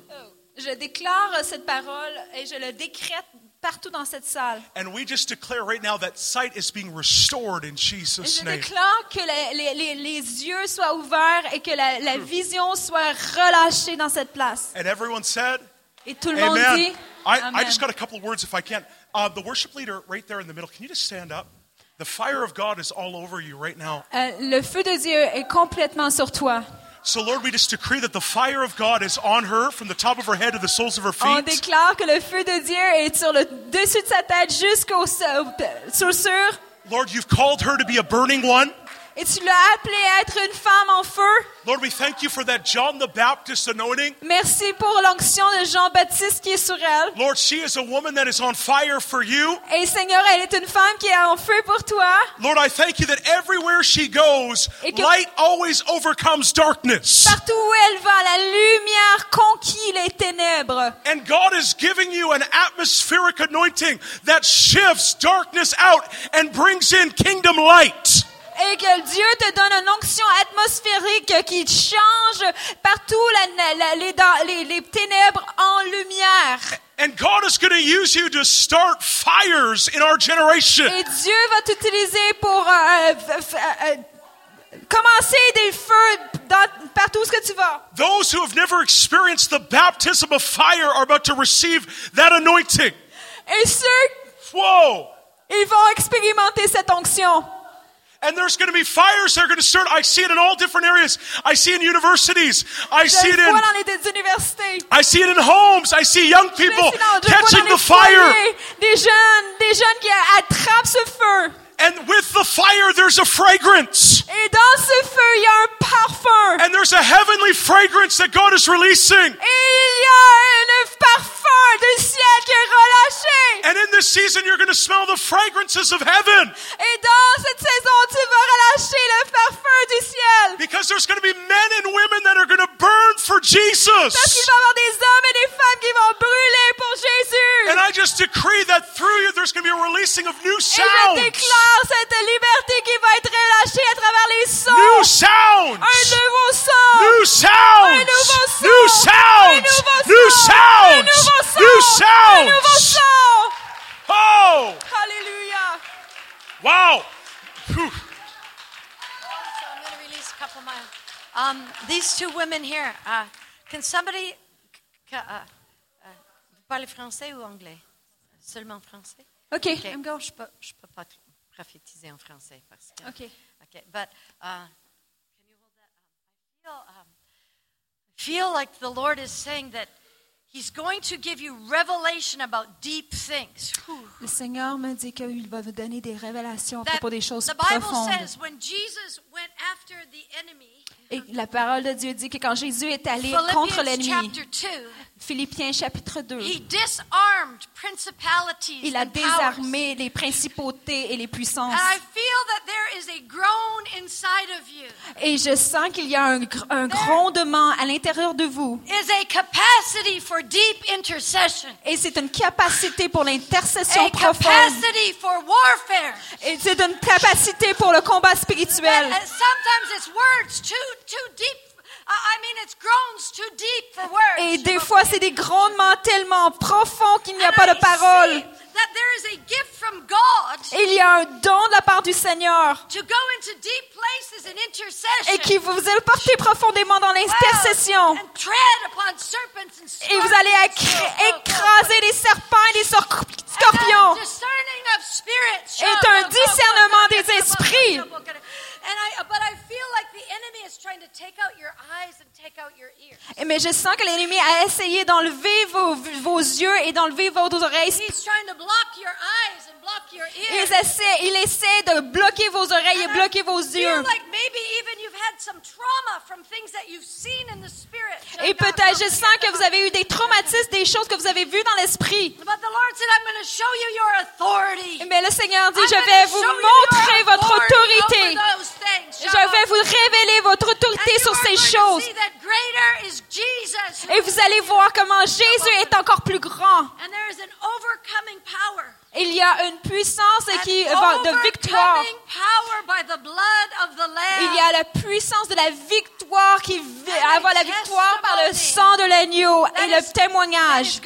Je déclare cette parole et je le décrète partout dans cette salle. And we just declare right now that sight is being restored in Jesus' je name. déclare que les, les- les- les yeux soient ouverts et que la, la vision soit relâchée dans cette place. And everyone said, Et tout le monde Amen. dit I, just got a couple of words if I can. Uh, the worship leader right there in the middle, can you just stand up? The fire of God is all over you right now. Euh, le feu de Dieu est complètement sur toi. So, Lord, we just decree that the fire of God is on her from the top of her head to the soles of her feet. On déclare que le feu de Dieu est sur le dessus de sa tête jusqu'au sur sur. Lord, you've called her to be a burning one. Et tu l'as appelée à être une femme en feu? Lord, we thank you for that John the Baptist anointing. Merci pour l'onction de Jean-Baptiste qui est sur elle. Lord, she is a woman that is on fire for you. Et Seigneur, elle est une femme qui est en feu pour toi. Lord, I thank you that everywhere she goes, light always overcomes darkness. Partout où elle va, la lumière conquit les ténèbres. And God is giving you an atmospheric anointing that shifts darkness out and brings in kingdom light. Et que Dieu te donne une onction atmosphérique qui change partout la- la- les, les- les ténèbres en lumière. And God is going to use you to start fires in our generation. Et Dieu va t'utiliser pour euh, f- euh, commencer des feux dans- partout où que tu vas. Those who have never experienced the baptism of fire are about to receive that anointing. Et ceux, Whoa! ils vont expérimenter cette onction. And there's going to be fires that are going to start. I see it in all different areas. I see it in universities. I see it in. I see it in homes. I see young people catching the fire. Des jeunes, des jeunes qui attrapent ce feu. And with the fire, there's a fragrance. Et dans ce feu, il y a un parfum. And there's a heavenly fragrance that God is releasing. Et il y a un parfum du ciel qui est relâché. And in this season, you're going to smell the fragrances of heaven Et dans cette saison, tu vas relâcher le parfum du ciel. because there's going to be men and women that are going to burn for Parce qu'il Jesus. va y avoir des hommes et des femmes qui vont brûler pour Jésus. And I just decree that through you, there's going to be a releasing of new Et je sounds. déclare cette liberté qui va être relâchée à travers les sons. New sounds. Un nouveau son. New sounds. Un nouveau son. New Un sounds. New. Un sounds. Nouveau son. New Un nouveau sounds. son. Oh, Alléluia. wow. Whew. So I'm going to release a couple of my. Um, these two women here. Uh, can somebody? c- uh, uh, vous parlez français ou anglais? Seulement français? OK, Ok. I'm go. Je peux, je peux pas prophétiser en français parce que. OK. Okay, but uh, can you hold that? Um, I feel, um, I feel like the Lord is saying that He's going to give you revelation about deep things. Le Seigneur me dit qu'il va vous donner des révélations à propos des choses profondes. Et la parole de Dieu dit que quand Jésus est allé contre l'ennemi, chapter 2, Philippiens chapitre 2, he disarmed principalities il a and powers. désarmé les principautés et les puissances. And I feel that there is a groan inside of you. Et je sens qu'il y a un, un grondement à l'intérieur de vous. Is a capacity for deep intercession. Et c'est une capacité pour l'intercession profonde. capacity for warfare. Et c'est une capacité pour le combat spirituel. Uh, sometimes it's words too too deep. Et des fois, c'est des grondements tellement profonds qu'il n'y a pas de parole. see That there is a gift from God Et il y a un don de la part du Seigneur to go into deep places in intercession. et qui vous porter profondément dans l'intercession. And tread upon serpents and Et vous allez écr- écraser les serpents et les scorpions. Est un discernement des esprits. And I, but I feel like the enemy is trying to take out your eyes and take out your ears. Mais je sens que l'ennemi a essayé d'enlever vos, vos yeux et d'enlever vos oreilles. Il essaie, il essaie de bloquer vos oreilles et bloquer vos yeux. Et peut-être, je sens que vous avez eu des traumatismes, des choses que vous avez vues dans l'esprit. Mais le Seigneur dit, je vais vous montrer votre autorité. Je vais vous révéler votre autorité sur ces choses. Et vous allez voir comment Jésus est encore plus grand. Il y a une puissance An qui va de victoire. Il y a la puissance de la victoire qui va avoir la victoire par le sang de l'agneau et le témoignage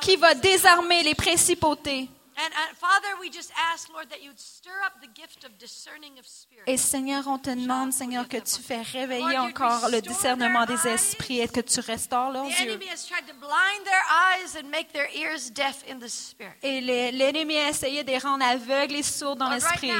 qui va désarmer les principautés. And, and Father, we just ask, Lord, that you'd stir up the gift of discerning of spirit. Et Seigneur, on te demande, Seigneur, que tu fais réveiller encore le discernement des esprits et que tu restaures leurs The yeux. enemy has tried to blind their eyes and make their ears deaf in the spirit. Et l'ennemi a essayé de les rendre aveugles et sourds dans l'esprit.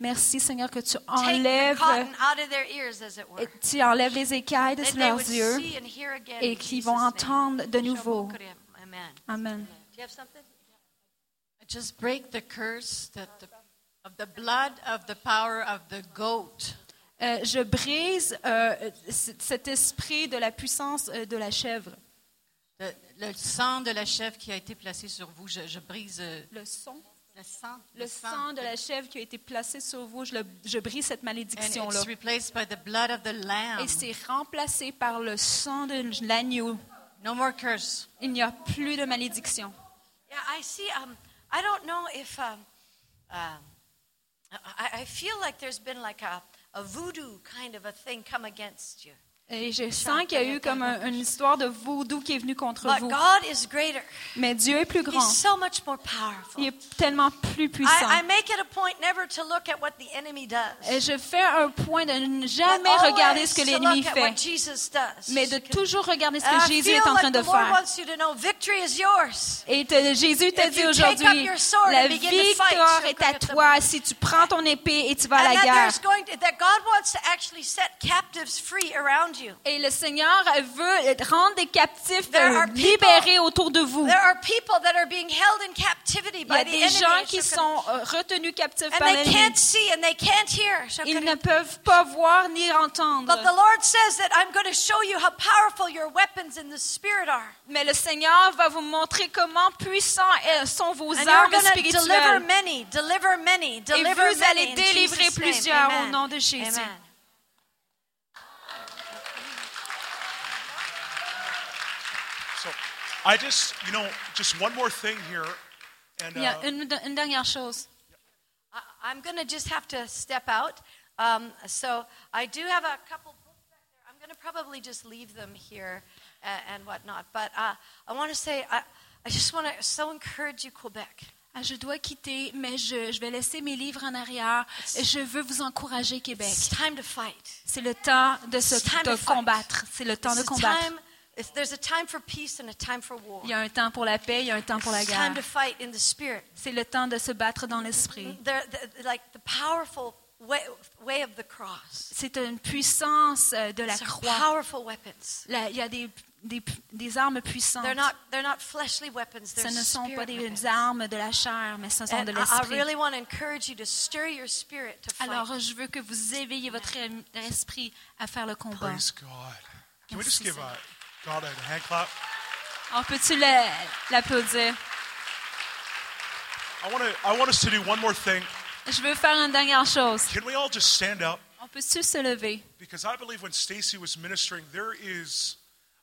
Merci, Seigneur, que tu take the enlèves, cotton out of their ears, as it were. et tu enlèves les écailles de leurs yeux et qu'ils vont entendre de nouveau. Amen. Amen. Do you have something? I just break the curse that the, of the blood of the power of the goat. Euh, je brise euh, cet esprit de la puissance euh, de la chèvre. Le, le sang de la chèvre qui a été placé sur vous, je, je brise euh, Le sang, le sang. le sang de la chèvre qui a été placé sur vous, je, le- je brise cette And malédiction-là. it's replaced by the blood of the lamb. Et c'est remplacé par le sang de l'agneau. No more curse. Il n'y a plus de malédiction. Yeah, I see. Um, I don't know if um, um, I, I feel like there's been like a, a voodoo kind of a thing come against you. Et je sens qu'il y a eu comme un- une histoire de vaudou qui est venue contre But vous. God is greater. Mais Dieu est plus grand. He's so much more powerful. Il est tellement plus puissant. I, I make it a point never to look at what the enemy does. Et je fais un point de ne jamais regarder ce que l'ennemi fait, mais de toujours regarder ce que Jésus est en train de faire. Et te- Jésus t'a dit aujourd'hui, la victoire est à toi si tu prends ton épée et tu vas à la guerre. You. Et le Seigneur veut rendre des captifs There are people- libérés autour de vous. There are people that are being held in captivity Il y a by the des gens qui sont euh, retenus captifs par they l'ennemi. can't see and they can't hear. Ils ne peuvent pas voir ni entendre. But the Lord says that I'm going to show you how powerful your weapons in the spirit are. Mais le Seigneur va vous montrer comment puissants sont vos And armes deliver spirituelles. many, deliver many, Et vous allez délivrer plusieurs au nom de Jésus. Amen. So I just, you know, just one more thing here. And uh, une, une dernière chose. I- I'm going to just have to step out. Um, so I do have a couple books back there. I'm going to probably just leave them here and, and whatnot. But uh, I want to say, I, I just want to so encourage you, Quebec. Ah, Je dois quitter, mais je, je vais laisser mes livres en arrière. Et je veux vous encourager, Québec. It's time to fight. C'est le temps de, se, It's time de to fight. combattre. C'est le temps It's de combattre. Time, it's- there's a time for peace and a time for war. Il y a un temps pour la paix, il y a un temps pour la guerre. to fight in the spirit. C'est le temps de se battre dans l'esprit. They're, the like the powerful way, way of the cross. C'est une puissance euh, de la These are croix. powerful weapons. Là, il y a des, des, des armes puissantes. They're not, they're not fleshly weapons. Ce They're ne sont pas des weapons. armes de la chair, mais ce sont And de l'esprit. really want to encourage you to stir your spirit to fight. Alors, je veux que vous éveillez votre esprit à faire le combat. praise God. Can we Merci, just give Seigneur. a, God a hand clap? On peut-tu la- l'applaudir? I want to. I want us to do one more thing. Je veux faire une dernière chose. Can we all just stand up? On peut-tu se lever? Because I believe when Stacy was ministering, there is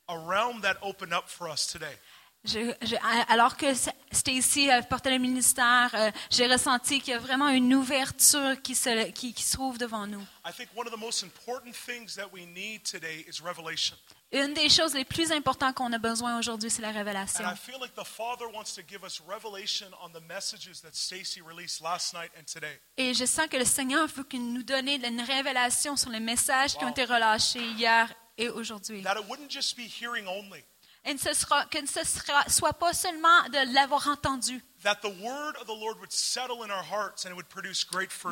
a realm that opened up for us today. Je- je- alors que Stacy portait le ministère, euh, j'ai ressenti qu'il y a vraiment une ouverture qui se, qui, qui se trouve devant nous. I think one of the most important things that we need today is revelation. Une des choses les plus importantes qu'on a besoin aujourd'hui, c'est la révélation. Et je sens que le Seigneur veut qu'il nous donne une révélation sur les messages qui ont été relâchés hier et aujourd'hui. Et ce sera, que ce sera, soit pas seulement de l'avoir entendu, mais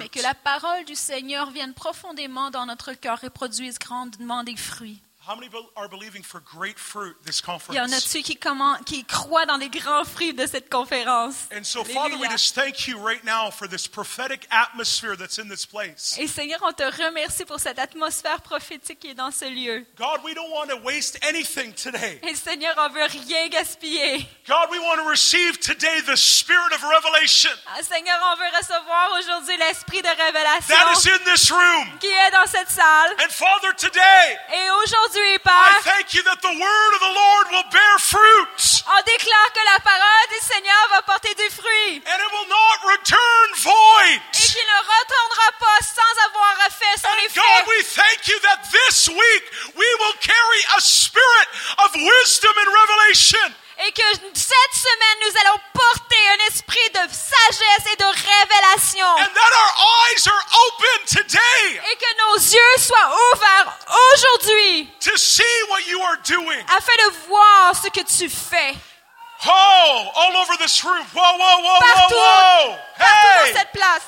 que la parole du Seigneur vienne profondément dans notre cœur et produise grandement des fruits. How many be- are believing for great fruit this Il y en conference? a-tu qui, qui croient dans les grands fruits de cette conférence? And so, Father, we Alléluia. just thank you right now for this prophetic atmosphere that's in this place. Et Seigneur, on te remercie pour cette atmosphère prophétique qui est dans ce lieu. God, we don't want to waste anything today. Et Seigneur, on veut rien gaspiller. God, we want to receive today the spirit of revelation Ah, Seigneur, on veut recevoir aujourd'hui l'esprit de révélation that is in this room. qui est dans cette salle. And Father, today, Et aujourd'hui, I Père, thank you that the word of the Lord will bear fruit on déclare que la parole du Seigneur va porter du fruit and it will not return void. et qu'il ne retournera pas sans avoir fait son And effet. God, we thank you that this week we will carry a spirit of wisdom and revelation. Et que cette semaine, nous allons porter un esprit de sagesse et de révélation. And that our eyes are open today Et que nos yeux soient ouverts aujourd'hui to see what you are doing. afin de voir ce que tu fais. Oh, all over this room. Whoa, whoa, whoa, Partout, whoa, whoa. partout Hey! dans cette place.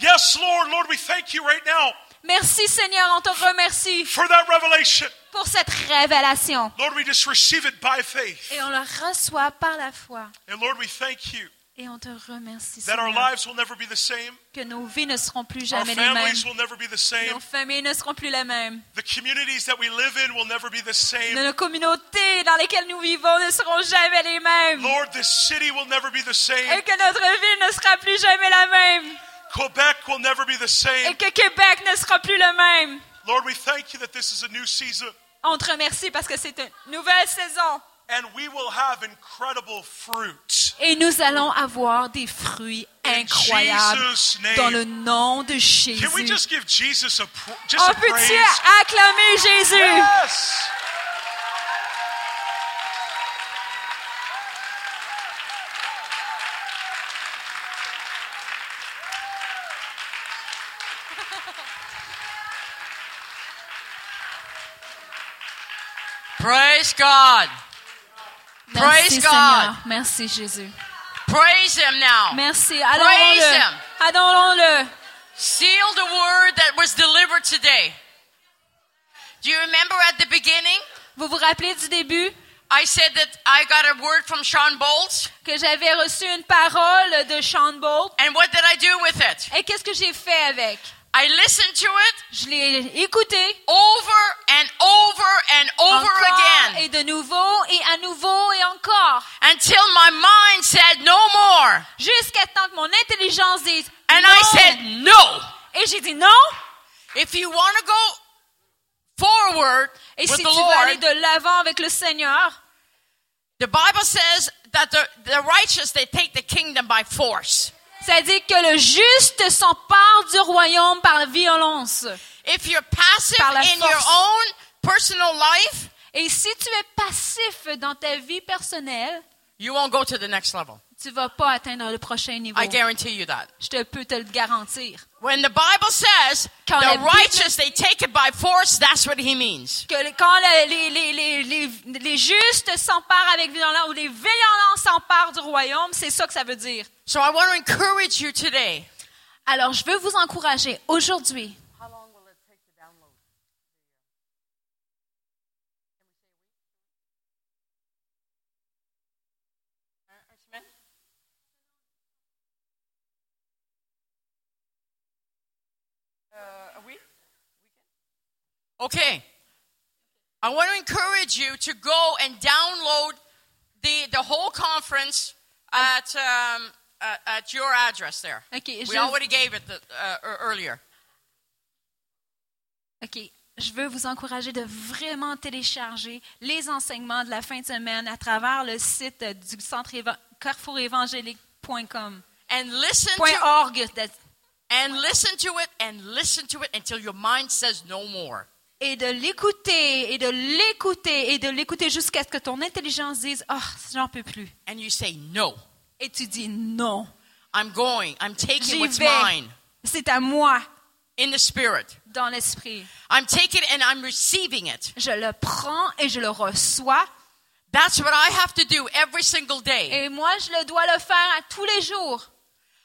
Yes, Lord. Lord, we thank you right now Merci Seigneur, on te remercie for that revelation. Pour cette révélation. Lord, we just receive it by faith. Et on le reçoit par la foi. And Lord, we thank you Et on te remercie that our Seigneur, lives will never be the same. que nos vies ne seront plus Our jamais les mêmes. families will never be the same. Nos familles ne seront plus les mêmes. The communities that we live in will never be the same. Nos communautés dans lesquelles nous vivons ne seront jamais les mêmes. Lord, this city will never be the Et same. que notre ville ne sera plus jamais la même. Quebec will never be the Et same. que Québec ne sera plus le même. Lord, we thank you that this is a new season On te remercie parce que c'est une nouvelle saison. and we will have incredible fruit. Et nous allons avoir des fruits In incroyables dans le nom de Jésus. Can we just give Jesus a, pr- just a On peut-tu praise? acclamer Jésus? Yes. Praise God. Merci Praise Seigneur. God. Merci Jésus. Praise Him now. Merci. Praise Adorons-le. Adorons-le. Seal the word that was delivered today. Do you remember at the beginning? Vous vous rappelez du début? I said that I got a word from Sean Bolts. que j'avais reçu une parole de Sean Bolt? And what did I do with it? Et qu'est-ce que j'ai fait avec? I listened to it Je l'ai écouté over and over and over encore again et de nouveau et à nouveau et encore until my mind said no more. jusqu'à temps que mon intelligence dise And non. I said no. Et j'ai dit non. If you want to go forward Et with si the tu veux aller de l'avant avec le Seigneur, the Bible says that the, the righteous, they take the kingdom by force. Dit que le juste s'empare du royaume par la violence. If you're passive Par la in your own personal life, Et si tu es passif dans ta vie personnelle, you won't go to the next level. Tu vas pas atteindre le prochain niveau. I guarantee you that. Je te peux te le garantir. When the Bible says Quand the righteous, they take it by force, that's what he means. Que quand le- les, les, les, les, les justes s'emparent avec violence ou les violents s'emparent du royaume, c'est ça que ça veut dire. So I want to encourage you today. Alors, je veux vous encourager aujourd'hui. Okay. I want to encourage you to go and download the, the whole conference at, um, at, at your address there. OK, We je, already gave it the, uh, ear- earlier. OK. Je veux vous encourager de vraiment télécharger les enseignements de la fin de semaine à travers le site du centre éva- carrefourévangélique.com. And listen Point to .org. and listen to it and listen to it until your mind says no more. Et de l'écouter, et de l'écouter, et de l'écouter jusqu'à ce que ton intelligence dise « Ah, j'en peux plus And you say no. ». Et tu dis « Non, I'm going. I'm taking what's vais. mine C'est à moi, in the spirit. dans l'esprit. I'm taking it and I'm receiving it. Je le prends et je le reçois. That's what I have to do every single day. Et moi, je le dois le faire à tous les jours.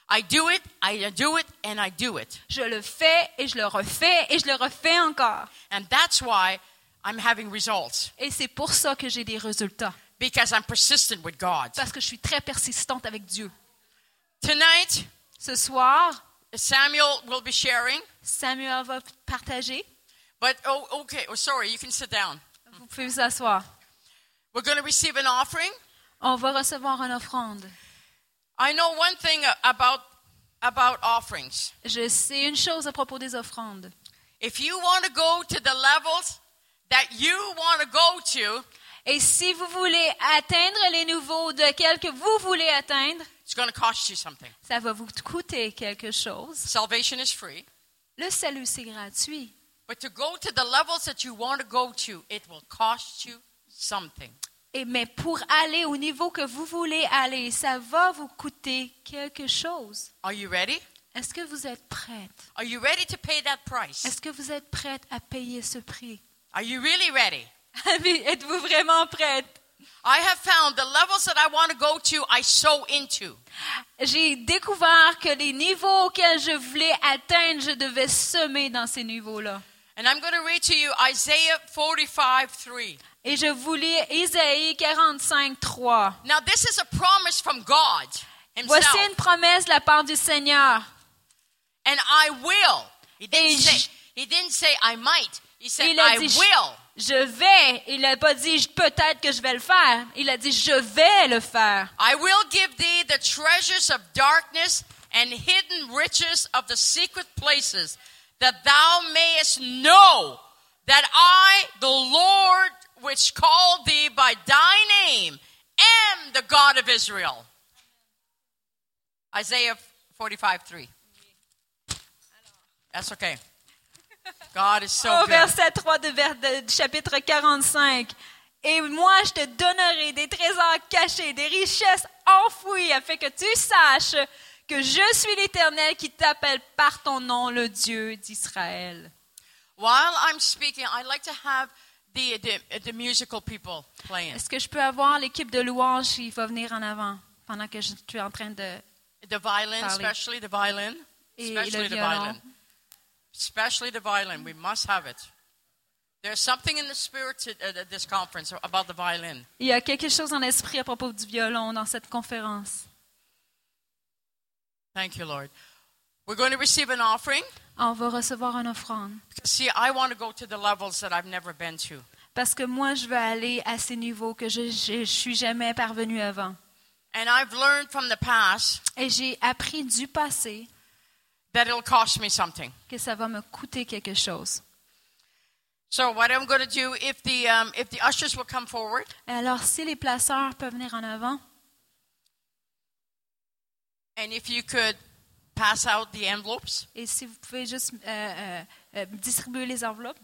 I do it, I do it, and I do it. Je le fais et je le refais et je le refais encore. And that's why I'm having results Et c'est pour ça que j'ai des résultats. because I'm persistent with God. Parce que je suis très persistante avec Dieu. Tonight, Ce soir, Samuel will be sharing, Samuel va partager. but oh, okay. Oh, sorry, you can sit down. Vous pouvez vous asseoir. We're going to receive an offering. On va recevoir une offrande. I know one thing about about offerings. Je sais une chose à propos des offrandes. If you want to go to the levels that you want to go to, Et si vous voulez atteindre les niveaux de que vous voulez atteindre, it's going to cost you something. ça va vous coûter quelque chose. Salvation is free, Le salut, c'est gratuit. but to go to the levels that you want to go to, it will cost you something. Et, mais pour aller au niveau que vous voulez aller, ça va vous coûter quelque chose. Are you ready? Est-ce que vous êtes prête? Are you ready to pay that price? Est-ce que vous êtes prête à payer ce prix? Are you really ready? Êtes-vous vraiment prête? I have found the levels that I want to go to, I sow into. J'ai découvert que les niveaux auxquels je voulais atteindre, je devais semer dans ces niveaux-là. And I'm going to read to you Isaiah 45 3. Et je vous lis Isaïe 45, 3. Now, this is a promise from God Himself. Voici une promesse de la part du Seigneur. And I will. He Et didn't, say, je- he didn't say I might. He said Il a I dit, je- will. Je vais. Il n'a pas dit peut-être que je vais le faire. Il a dit je vais le faire. I will give thee the treasures of darkness and hidden riches of the secret places, that thou mayest know that I, the Lord, which called thee by thy name, am the God of Israel. Isaiah 45 3. That's okay. God is so Au good. verset 3 de, vers- de- chapitre 45. Et moi, je te donnerai des trésors cachés, des richesses enfouies, afin que tu saches que je suis l'Éternel qui t'appelle par ton nom, le Dieu d'Israël. While I'm speaking, I'd like to have the, the, the musical people playing. Est-ce que je peux avoir l'équipe de louange qui va venir en avant pendant que je suis en train de... The violin, Parley. especially the violin. Et Especially le the violon. violin. Especially the violin. We must have it. There's something in the spirit to, uh, at this conference about the violin. Il y a quelque chose en esprit à propos du violon dans cette conférence. Thank you, Lord. We're going to receive an offering. On va recevoir une offrande. See, I want to go to the levels that I've never been to. Parce que moi, je veux aller à ces niveaux que je ne suis jamais parvenu avant. And I've learned from the past Et j'ai appris du passé that it'll cost me something. que ça va me coûter quelque chose. So what I'm going to do, if the, um, if the ushers will come forward, Et alors, si les placeurs peuvent venir en avant, and if you could pass out the envelopes. et si vous pouvez juste euh, euh, euh, distribuer les enveloppes.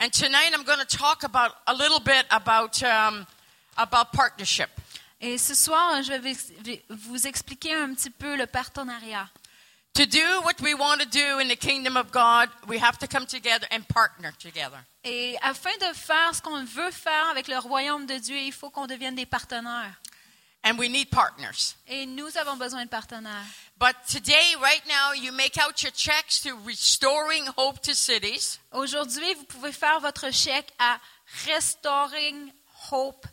And tonight I'm going to talk about a little bit about, um, about partnership. Et ce soir, je vais vous expliquer un petit peu le partenariat. To do what we want to do in the kingdom of God, we have to come together and partner together. Et afin de faire ce qu'on veut faire avec le royaume de Dieu, il faut qu'on devienne des partenaires. And we need partners. Et nous avons besoin de partenaires. But today, right now, you make out your checks to Restoring Hope to Cities. Aujourd'hui, vous pouvez faire votre chèque à Restoring Hope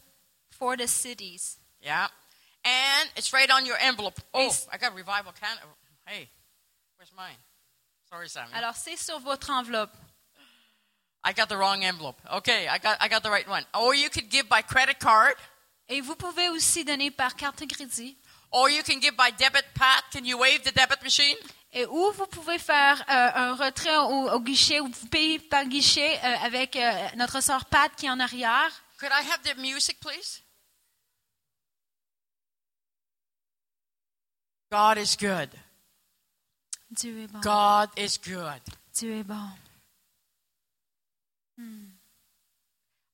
for the Cities. Yeah. And it's right on your envelope. Oh, I got Revival Canada. Hey, where's mine? Sorry, Samuel. Alors, c'est sur votre enveloppe. I got the wrong envelope. Okay, I got, I got the right one. Or you could give by credit card, Et vous pouvez aussi donner par carte de crédit. or you can give by debit. Pat, can you wave the debit machine? Et ou vous pouvez faire euh, un retrait au, au guichet ou vous payez par guichet euh, avec euh, notre sœur Pat qui est en arrière. Could I have the music, please? God is good. Dieu est bon. God is good. Dieu est bon.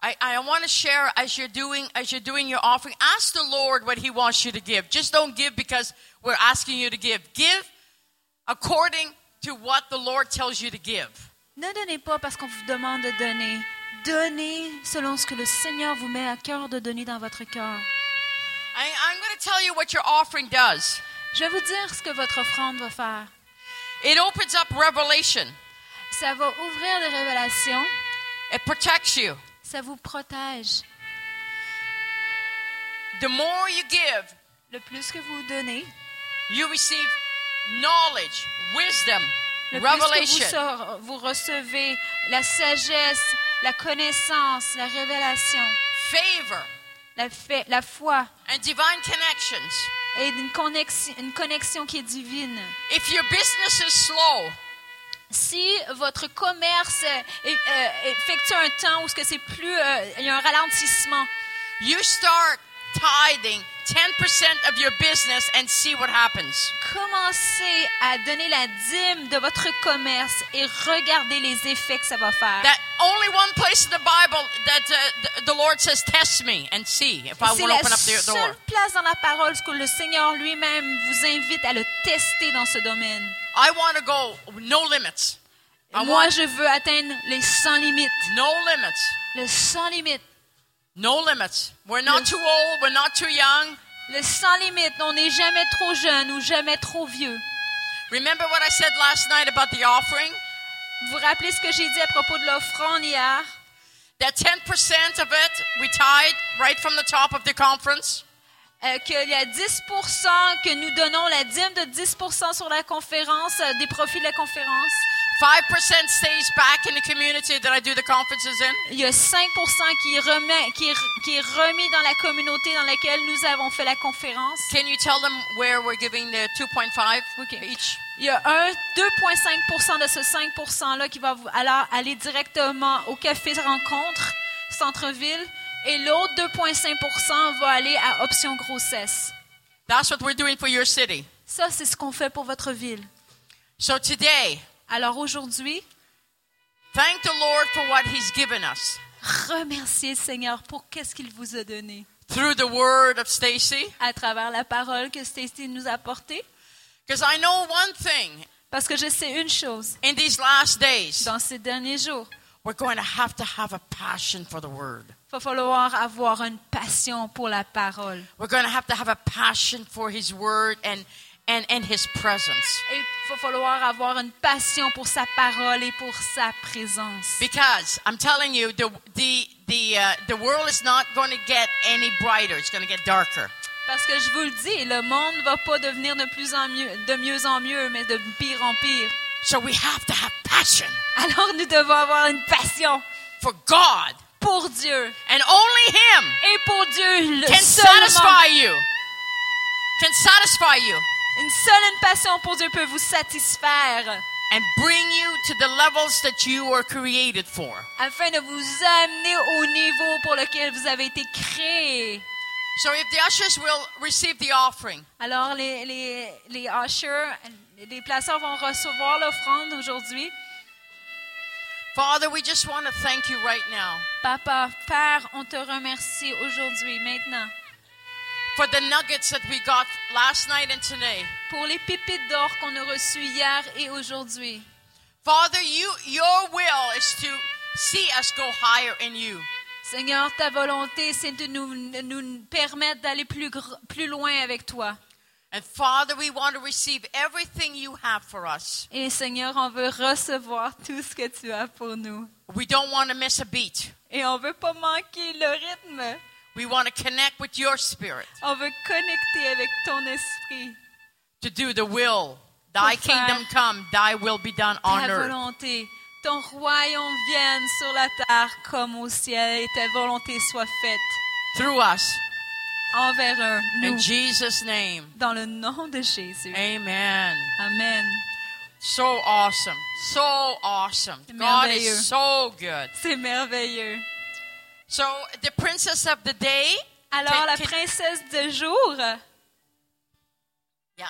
I, I want to share as you're doing as you're doing your offering. Ask the Lord what He wants you to give. Just don't give because we're asking you to give. Give according to what the Lord tells you to give. Ne donnez pas parce qu'on vous demande de donner. Donnez selon ce que le Seigneur vous met à cœur de donner dans votre cœur. I, I'm going to tell you what your offering does. Je vais vous dire ce que votre offrande va faire. It opens up revelation. Ça va ouvrir des révélations. It protects you. Ça vous protège. The more you give, Le plus que vous donnez, you receive knowledge, wisdom, le plus que vous, vous recevez la sagesse, la connaissance, la révélation, favor, la, fa- la foi and divine connections. et une connexion, une connexion qui est divine. If your business is slow, Si votre commerce euh, effectue un temps où ce que c'est plus, euh, il y a un ralentissement, you start tithing 10% of your business and see what happens. commencez à donner la dîme de votre commerce et regardez les effets que ça va faire. That only one place in the Bible that uh, the, the Lord says, "Test me and see if I C'est will la open up the door." seule place dans la parole où le Seigneur lui-même vous invite à le tester dans ce domaine. I want to go no limits. I Moi, want je veux atteindre les sans limites. no limits. Le sans limite. No limits. We're not too old. We're not too young. Le sans limite. On n'est jamais trop jeune ou jamais trop vieux. Remember what I said last night about the offering? Vous vous rappelez ce que j'ai dit à propos de l'offrande hier? That 10% of it we tithe right from the top of the conference? Euh, qu'il y a 10 que nous donnons la dîme de 10 sur la conférence, euh, des profits de la conférence. 5% stays back in the community that I do the conferences in. Il y a 5 qui, remet, qui, est- qui est remis dans la communauté dans laquelle nous avons fait la conférence. Can you tell them where we're giving the 2.5 each? Il y a un 2,5 de ce 5 %-là qui va alors aller directement au café rencontre, centre-ville, et l'autre 2,5 va aller à option grossesse. That's what we're doing for your city. Ça, c'est ce qu'on fait pour votre ville. So today, Alors aujourd'hui, thank the Lord for what He's given us remerciez le Seigneur pour qu'est-ce qu'il vous a donné through the word of Stacy. à travers la parole que Stacy nous a apportée. Because I know one thing Parce que je sais une chose, in these last days, dans ces derniers jours, we're going to have to have a passion for the word. il va falloir avoir une passion pour la parole. We're going to have to have a passion for His word and, and, and His presence. Et il va falloir avoir une passion pour sa parole et pour sa présence. Because I'm telling you, the, the, the, uh, the world is not going to get any brighter, it's going to get darker. Parce que je vous le dis, le monde ne va pas devenir de plus en mieux, de mieux en mieux, mais de pire en pire. So we have to have passion Alors nous devons avoir une passion for God. pour Dieu. And only Him Et pour Dieu, le can seulement. satisfy you. Can satisfy you Une seule une passion pour Dieu peut vous satisfaire and bring you to the levels that you were created for. afin de vous amener au niveau pour lequel vous avez été créé. So if the ushers will receive the offering, Alors les, les, les ushers, les placeurs vont recevoir l'offrande aujourd'hui. Father, we just want to thank you right now Papa, Père, on te remercie aujourd'hui, maintenant, for the nuggets that we got last night and today. pour les pépites d'or qu'on a reçues hier et aujourd'hui. Father, you your will is to see us go higher in you. Seigneur, ta volonté, c'est de nous, nous permettre d'aller plus, plus loin avec toi. And Father, we want to receive everything you have for us. Et Seigneur, on veut recevoir tout ce que tu as pour nous. We don't want to miss a beat. Et on veut pas manquer le rythme. We want to connect with your spirit On veut connecter avec ton esprit, to do the will. Thy kingdom come, thy will be done on ta earth. volonté. Ton royaume vienne sur la terre comme au ciel et ta volonté soit faite Through us. envers eux, In nous, Jesus' name. dans le nom de Jésus. Amen. Amen. So awesome. So awesome. God is so good. C'est merveilleux. So the princess of the day. Alors, Can- la can- princesse de jour, Yeah.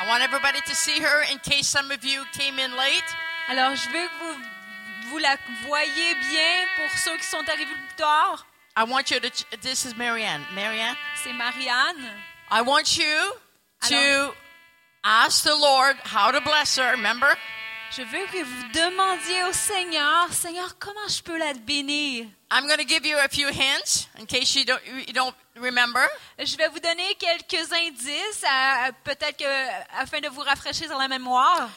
I want everybody to see her in case some of you came in late. alors je veux que vous, vous la voyez bien pour ceux qui sont arrivés plus tard. I want you to. This is Marianne. Marianne? C'est Marianne. I want you to Alors- ask the Lord how to bless her. Remember? Je veux que vous demandiez au Seigneur, Seigneur, comment je peux la bénir? I'm going to give you a few hints in case you don't you don't remember. Je vais vous donner quelques indices, à- peut-être que afin de vous rafraîchir sur la mémoire.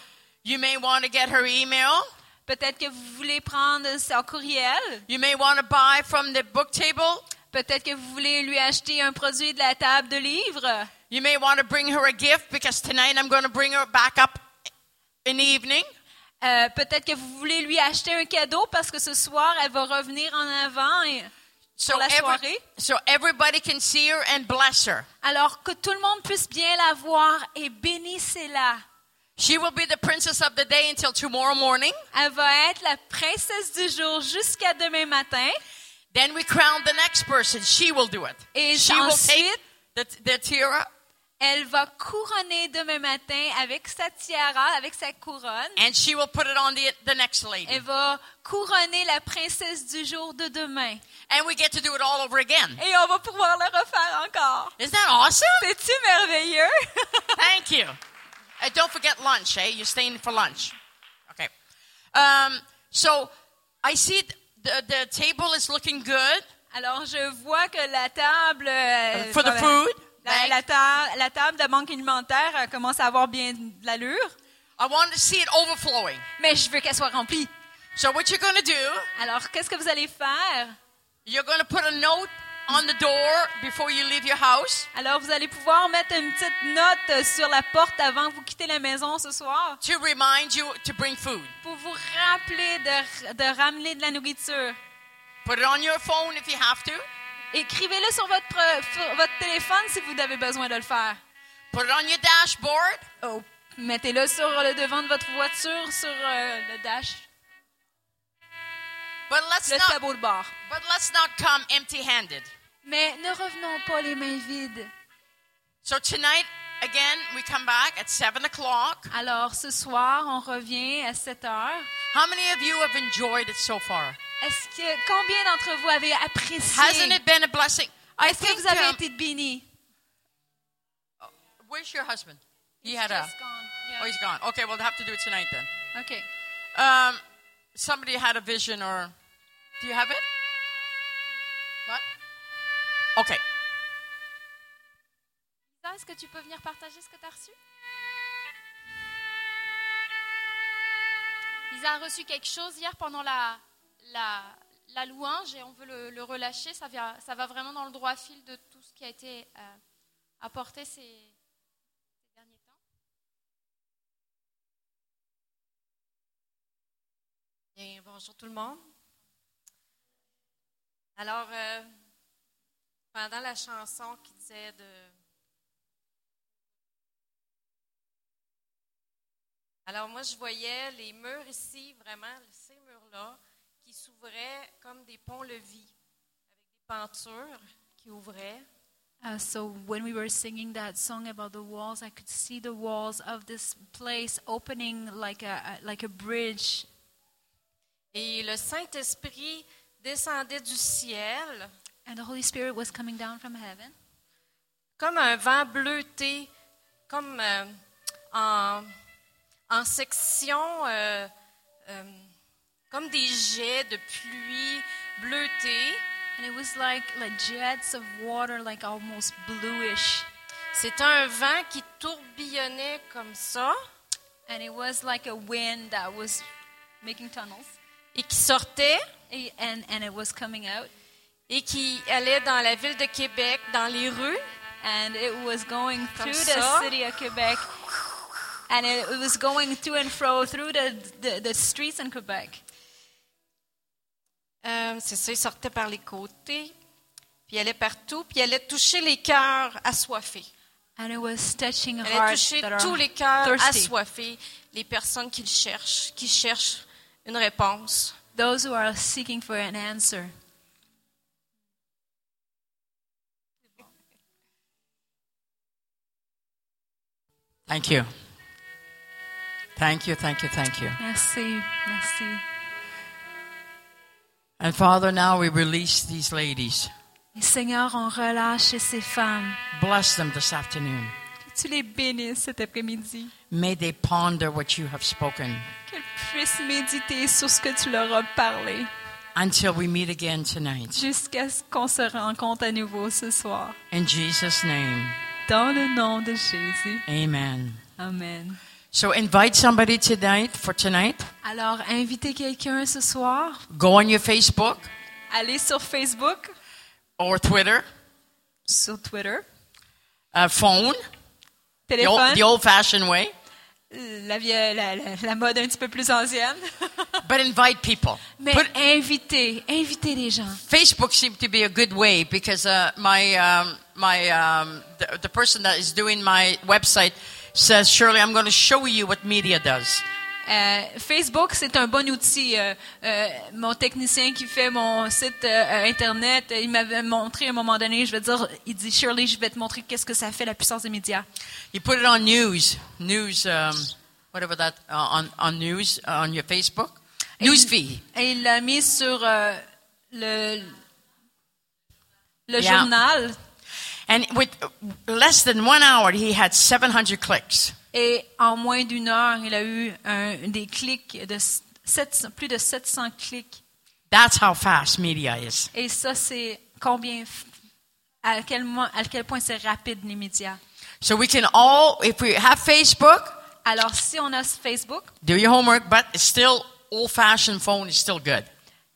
You may want to get her email. Peut-être que vous voulez prendre son courriel. You may want to buy from the book table. Peut-être que vous voulez lui acheter un produit de la table de livres. You may want to bring her a gift because tonight I'm going to bring her back up in the evening. Euh, Peut-être que vous voulez lui acheter un cadeau parce que ce soir, elle va revenir en avant et- So, pour la every- soirée. so everybody can see her and bless her. Alors que tout le monde puisse bien la voir et bénissez-la. She will be the princess of the day until tomorrow morning. Elle va être la princesse du jour jusqu'à demain matin. Then we crown the next person. She will do it. Et she will ensuite, take the, the tiara elle va couronner demain matin avec sa tiara, avec sa couronne. and she will put it on the, the next lady. Elle va couronner la princesse du jour de demain. And we get to do it all over again. Et on va pouvoir le refaire encore. Isn't that awesome? C'est-tu merveilleux? Thank you. Uh, don't forget lunch, eh? You're staying for lunch. Okay. Um, so I see th- the, the table is looking good. Alors, je vois que la table... euh, For the food, La, right? la ta- la table de banque alimentaire euh, commence à avoir bien de l'allure, I want to see it overflowing. mais je veux qu'elle soit remplie. So what you're going to do, Alors, qu'est-ce que vous allez faire? you're going to put a note on the door before you leave your house Alors, vous allez pouvoir mettre une petite note euh, sur la porte avant que vous quittez la maison ce soir to remind you to bring food. pour vous rappeler de, de ramener de la nourriture. Put it on your phone if you have to. Écrivez-le sur votre, votre téléphone si vous avez besoin de le faire. Put it on your dashboard. Oh, Mettez-le sur le devant de votre voiture, sur euh, le dash, But let's le not tableau de bord. but let's not come empty-handed. Mais ne revenons pas les mains vides. So tonight again we come back at seven o'clock. Alors, ce soir, on revient à 7 heures. How many of you have enjoyed it so far? Est-ce que combien d'entre vous avez apprécié? Hasn't it been a blessing? Est-ce que vous avez um, été bénis? where's your husband? He had a. Yeah. Oh, he's gone. Okay, we'll have to do it tonight then. Okay. Um, somebody had a vision, or do you have it? What? Okay. Est-ce que tu peux venir partager ce que tu as reçu? Lisa a reçu quelque chose hier pendant la, la, louange et on veut le, relâcher. Ça, vient- ça va vraiment dans le droit fil de tout ce qui a été euh, apporté ces, derniers temps. Bonjour tout le monde. Alors, euh, pendant la chanson qui disait de... Alors, moi, je voyais les murs ici, vraiment, ces murs-là, qui s'ouvraient comme des ponts-levis, avec des pentures qui ouvraient. Uh, so when we were singing that song about the walls, I could see the walls of this place opening like a, like a bridge, Et le Saint-Esprit descendait du ciel and the Holy Spirit was coming down from heaven, comme un vent bleuté, comme euh, en, en section, euh, euh, comme des jets de pluie bleutés. and it was like like jets of water, like almost bluish, C'est un vent qui tourbillonnait comme ça and it was like a wind that was making tunnels, et qui sortait A- and and it was coming out, et qui allait dans la ville de Québec, dans les rues. and it was going Comme through the ça. city of Quebec, and it, it was going to and fro through the the, the streets in Quebec. Euh, c'est ça, il sortait par les côtés, puis il allait partout, puis il allait toucher les cœurs assoiffés. And it was touching Elle a hearts touché that are tous les cœurs thirsty. assoiffés, les personnes qui le cherchent, qui cherchent une réponse. those who are seeking for an answer. Thank you. Thank you, thank you, thank you. Merci, merci. And Father, now we release these ladies. Et Seigneur, on relâche ces femmes. Bless them this afternoon. Que tu les bénisses cet après-midi. May they ponder what you have spoken Qu'elles puissent méditer sur ce que tu leur as parlé until we meet again tonight. jusqu'à ce qu'on se rencontre à nouveau ce soir. In Jesus' name, Dans le nom de Jésus. amen. Amen. So invite somebody tonight for tonight. Alors, invitez quelqu'un ce soir. Go on your Facebook Allez sur Facebook, or Twitter, sur Twitter, uh, phone, the téléphone, old, the old-fashioned way. la, vie- la, la- la mode un petit peu plus ancienne. But invite people. Mais Put- invitez, invitez les gens. Facebook seemed to be a good way because uh, my um, my um, the, the person that is doing my website says, Shirley, I'm going to show you what media does. Euh, Facebook, c'est un bon outil. Euh, euh, mon technicien qui fait mon site internet, il m'avait montré à un moment donné, je vais dire, il dit Shirley, je vais te montrer qu'est-ce que ça fait la puissance des médias. You put it on news, news, um, whatever that uh, on on news uh, on your Facebook? Et il l'a mis sur le le Yeah. journal. And with less than one hour, he had 700 clicks. Et en moins d'une heure, il a eu un- des clics de 700 plus de 700 clics. That's how fast media is. Et ça, c'est combien, à quel, à quel point c'est rapide les médias. So we can all, if we have Facebook, Alors, si on a ce Facebook, do your homework, but it's still old-fashioned phone is still good.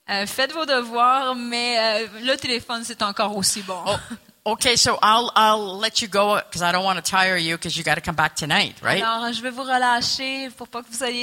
euh, faites vos devoirs, mais euh, le téléphone, c'est encore aussi bon. Oh, okay, so I'll I'll let you go because I don't want to tire you because you got to come back tonight, right? Alors, je vais vous relâcher pour pas que vous ayez